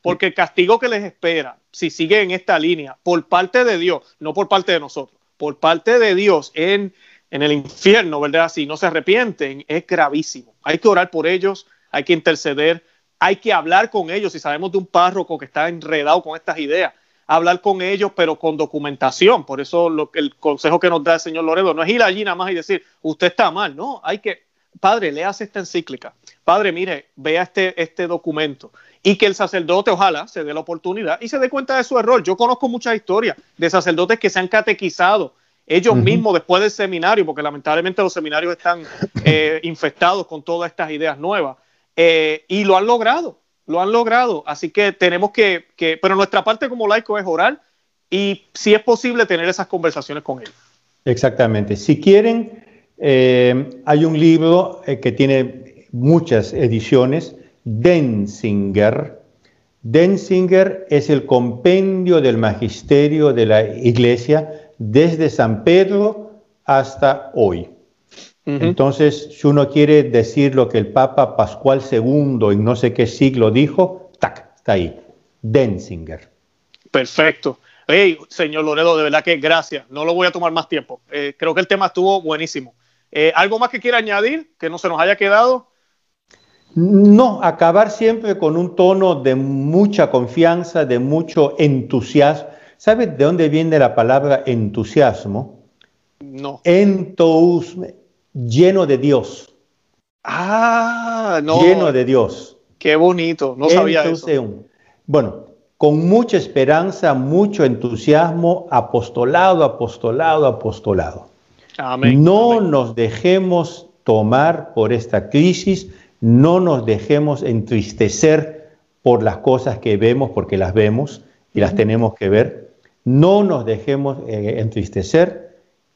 A: porque el castigo que les espera, si sigue en esta línea, por parte de Dios, no por parte de nosotros, por parte de Dios en, en el infierno, ¿verdad? Si no se arrepienten, es gravísimo. Hay que orar por ellos, hay que interceder, hay que hablar con ellos. Si sabemos de un párroco que está enredado con estas ideas, hablar con ellos, pero con documentación. Por eso lo, el consejo que nos da el señor Loredo no es ir allí nada más y decir, usted está mal, no, hay que, padre, leas esta encíclica, padre, mire, vea este, este documento. Y que el sacerdote ojalá se dé la oportunidad y se dé cuenta de su error. Yo conozco muchas historias de sacerdotes que se han catequizado ellos mismos después del seminario, porque lamentablemente los seminarios están eh, infestados con todas estas ideas nuevas, eh, y lo han logrado lo han logrado. Así que tenemos que, pero nuestra parte como laico es orar y si es posible tener esas conversaciones con él.
C: Exactamente. Si quieren, eh, hay un libro eh, que tiene muchas ediciones, Denzinger. Denzinger es el compendio del magisterio de la iglesia desde San Pedro hasta hoy. Entonces, si uno quiere decir lo que el Papa Pascual II en no sé qué siglo dijo, tac, está ahí. Denzinger.
A: Perfecto. Hey, señor Loredo, de verdad que gracias. No lo voy a tomar más tiempo. Eh, creo que el tema estuvo buenísimo. Eh, ¿Algo más que quiera añadir que no se nos haya quedado?
C: No, acabar siempre con un tono de mucha confianza, de mucho entusiasmo. ¿Sabes de dónde viene la palabra entusiasmo?
A: No.
C: Entusiasmo lleno de Dios.
A: Ah, no.
C: Lleno de Dios.
A: Qué bonito, no sabía eso.
C: Bueno, con mucha esperanza, mucho entusiasmo, apostolado, apostolado, apostolado.
A: Amén.
C: No nos dejemos tomar por esta crisis, no nos dejemos entristecer por las cosas que vemos, porque las vemos y las tenemos que ver. No nos dejemos eh, entristecer,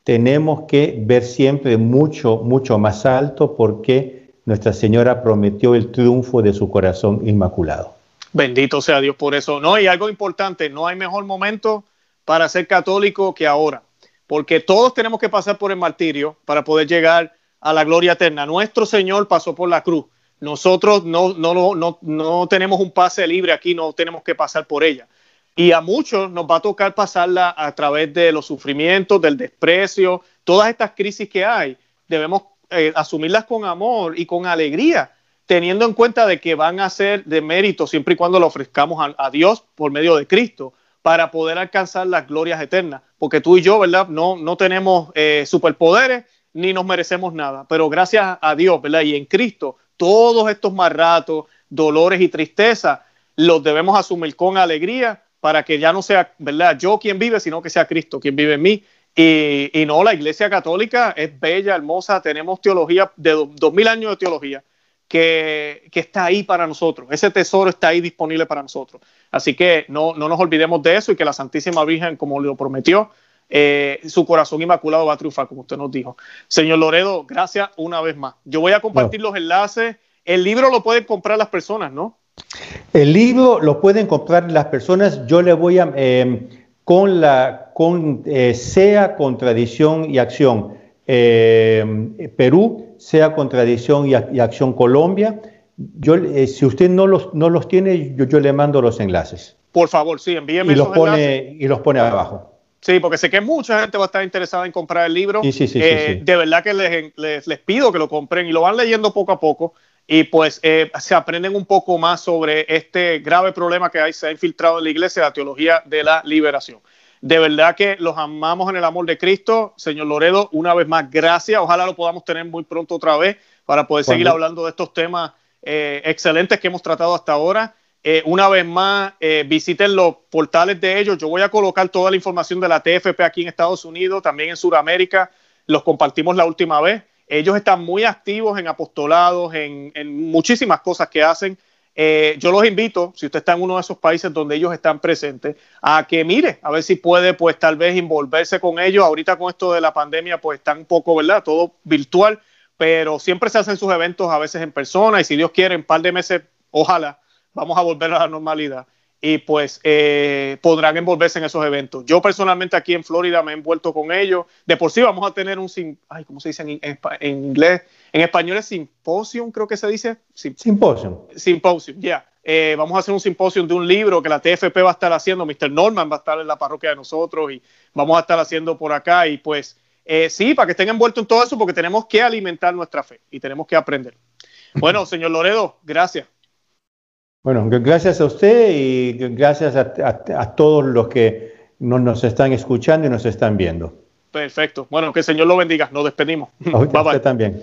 C: tenemos que ver siempre mucho, mucho más alto porque Nuestra Señora prometió el triunfo de su corazón inmaculado.
A: Bendito sea Dios por eso. No, y algo importante, no hay mejor momento para ser católico que ahora, porque todos tenemos que pasar por el martirio para poder llegar a la gloria eterna. Nuestro Señor pasó por la cruz. Nosotros no, no, no, no tenemos un pase libre aquí, no tenemos que pasar por ella. Y a muchos nos va a tocar pasarla a través de los sufrimientos, del desprecio, todas estas crisis que hay. Debemos eh, asumirlas con amor y con alegría, teniendo en cuenta de que van a ser de mérito siempre y cuando lo ofrezcamos a, Dios por medio de Cristo para poder alcanzar las glorias eternas. Porque tú y yo, ¿verdad? No, no tenemos eh, superpoderes ni nos merecemos nada, pero gracias a Dios, ¿verdad? Y en Cristo, todos estos más ratos, dolores y tristeza, los debemos asumir con alegría para que ya no sea, ¿verdad? Yo quien vive, sino que sea Cristo quien vive en mí. Y, y no, la Iglesia Católica es bella, hermosa, tenemos teología de dos mil años de teología que, que, está ahí para nosotros. Ese tesoro está ahí disponible para nosotros. Así que no, no nos olvidemos de eso y que la Santísima Virgen, como lo prometió, eh, su corazón inmaculado va a triunfar, como usted nos dijo. Señor Loredo, gracias una vez más. Yo voy a compartir los enlaces. El libro lo pueden comprar las personas, ¿no?
C: El libro lo pueden comprar las personas. Yo le voy a, em, con la, con eh, sea contradicción y acción em, Perú, sea contradicción y, y acción Colombia. Yo, eh, si usted no los, no los tiene, yo, yo, le mando los enlaces.
A: Por favor, sí, envíeme
C: y los pone Y los pone abajo.
A: Sí, porque sé que mucha gente va a estar interesada en comprar el libro.
C: Sí, sí, sí,
A: eh, de verdad que les, les, les, pido que lo compren y lo van leyendo poco a poco y pues eh, se aprenden un poco más sobre este grave problema que hay, se ha infiltrado en la iglesia, la teología de la liberación. De verdad que los amamos en el amor de Cristo. Señor Loredo, una vez más, gracias. Ojalá lo podamos tener muy pronto otra vez para poder seguir hablando de estos temas eh, excelentes que hemos tratado hasta ahora. Eh, una vez más, eh, visiten los portales de ellos. Yo voy a colocar toda la información de la TFP aquí en Estados Unidos, también en Sudamérica. Los compartimos la última vez. Ellos están muy activos en apostolados, en, muchísimas cosas que hacen. Eh, yo los invito, si usted está en uno de esos países donde ellos están presentes, a que mire, a ver si puede, pues tal vez envolverse con ellos. Ahorita con esto de la pandemia, pues está un poco, ¿verdad? Todo virtual, pero siempre se hacen sus eventos a veces en persona y si Dios quiere, en un par de meses, ojalá, vamos a volver a la normalidad y pues eh, podrán envolverse en esos eventos. Yo personalmente aquí en Florida me he envuelto con ellos. De por sí vamos a tener un, ay, ¿cómo se dice en, en, inglés? En español es simposium, creo que se dice.
C: Simposium.
A: Simposium, ya. Eh, vamos a hacer un simposium de un libro que la TFP va a estar haciendo, Mr. Norman va a estar en la parroquia de nosotros y vamos a estar haciendo por acá y pues eh, sí, para que estén envueltos en todo eso porque tenemos que alimentar nuestra fe y tenemos que aprender. Bueno, señor Loredo, gracias.
C: Bueno, gracias a usted y gracias a, todos los que nos, están escuchando y nos están viendo.
A: Perfecto. Bueno, que el Señor lo bendiga. Nos despedimos.
C: A usted también.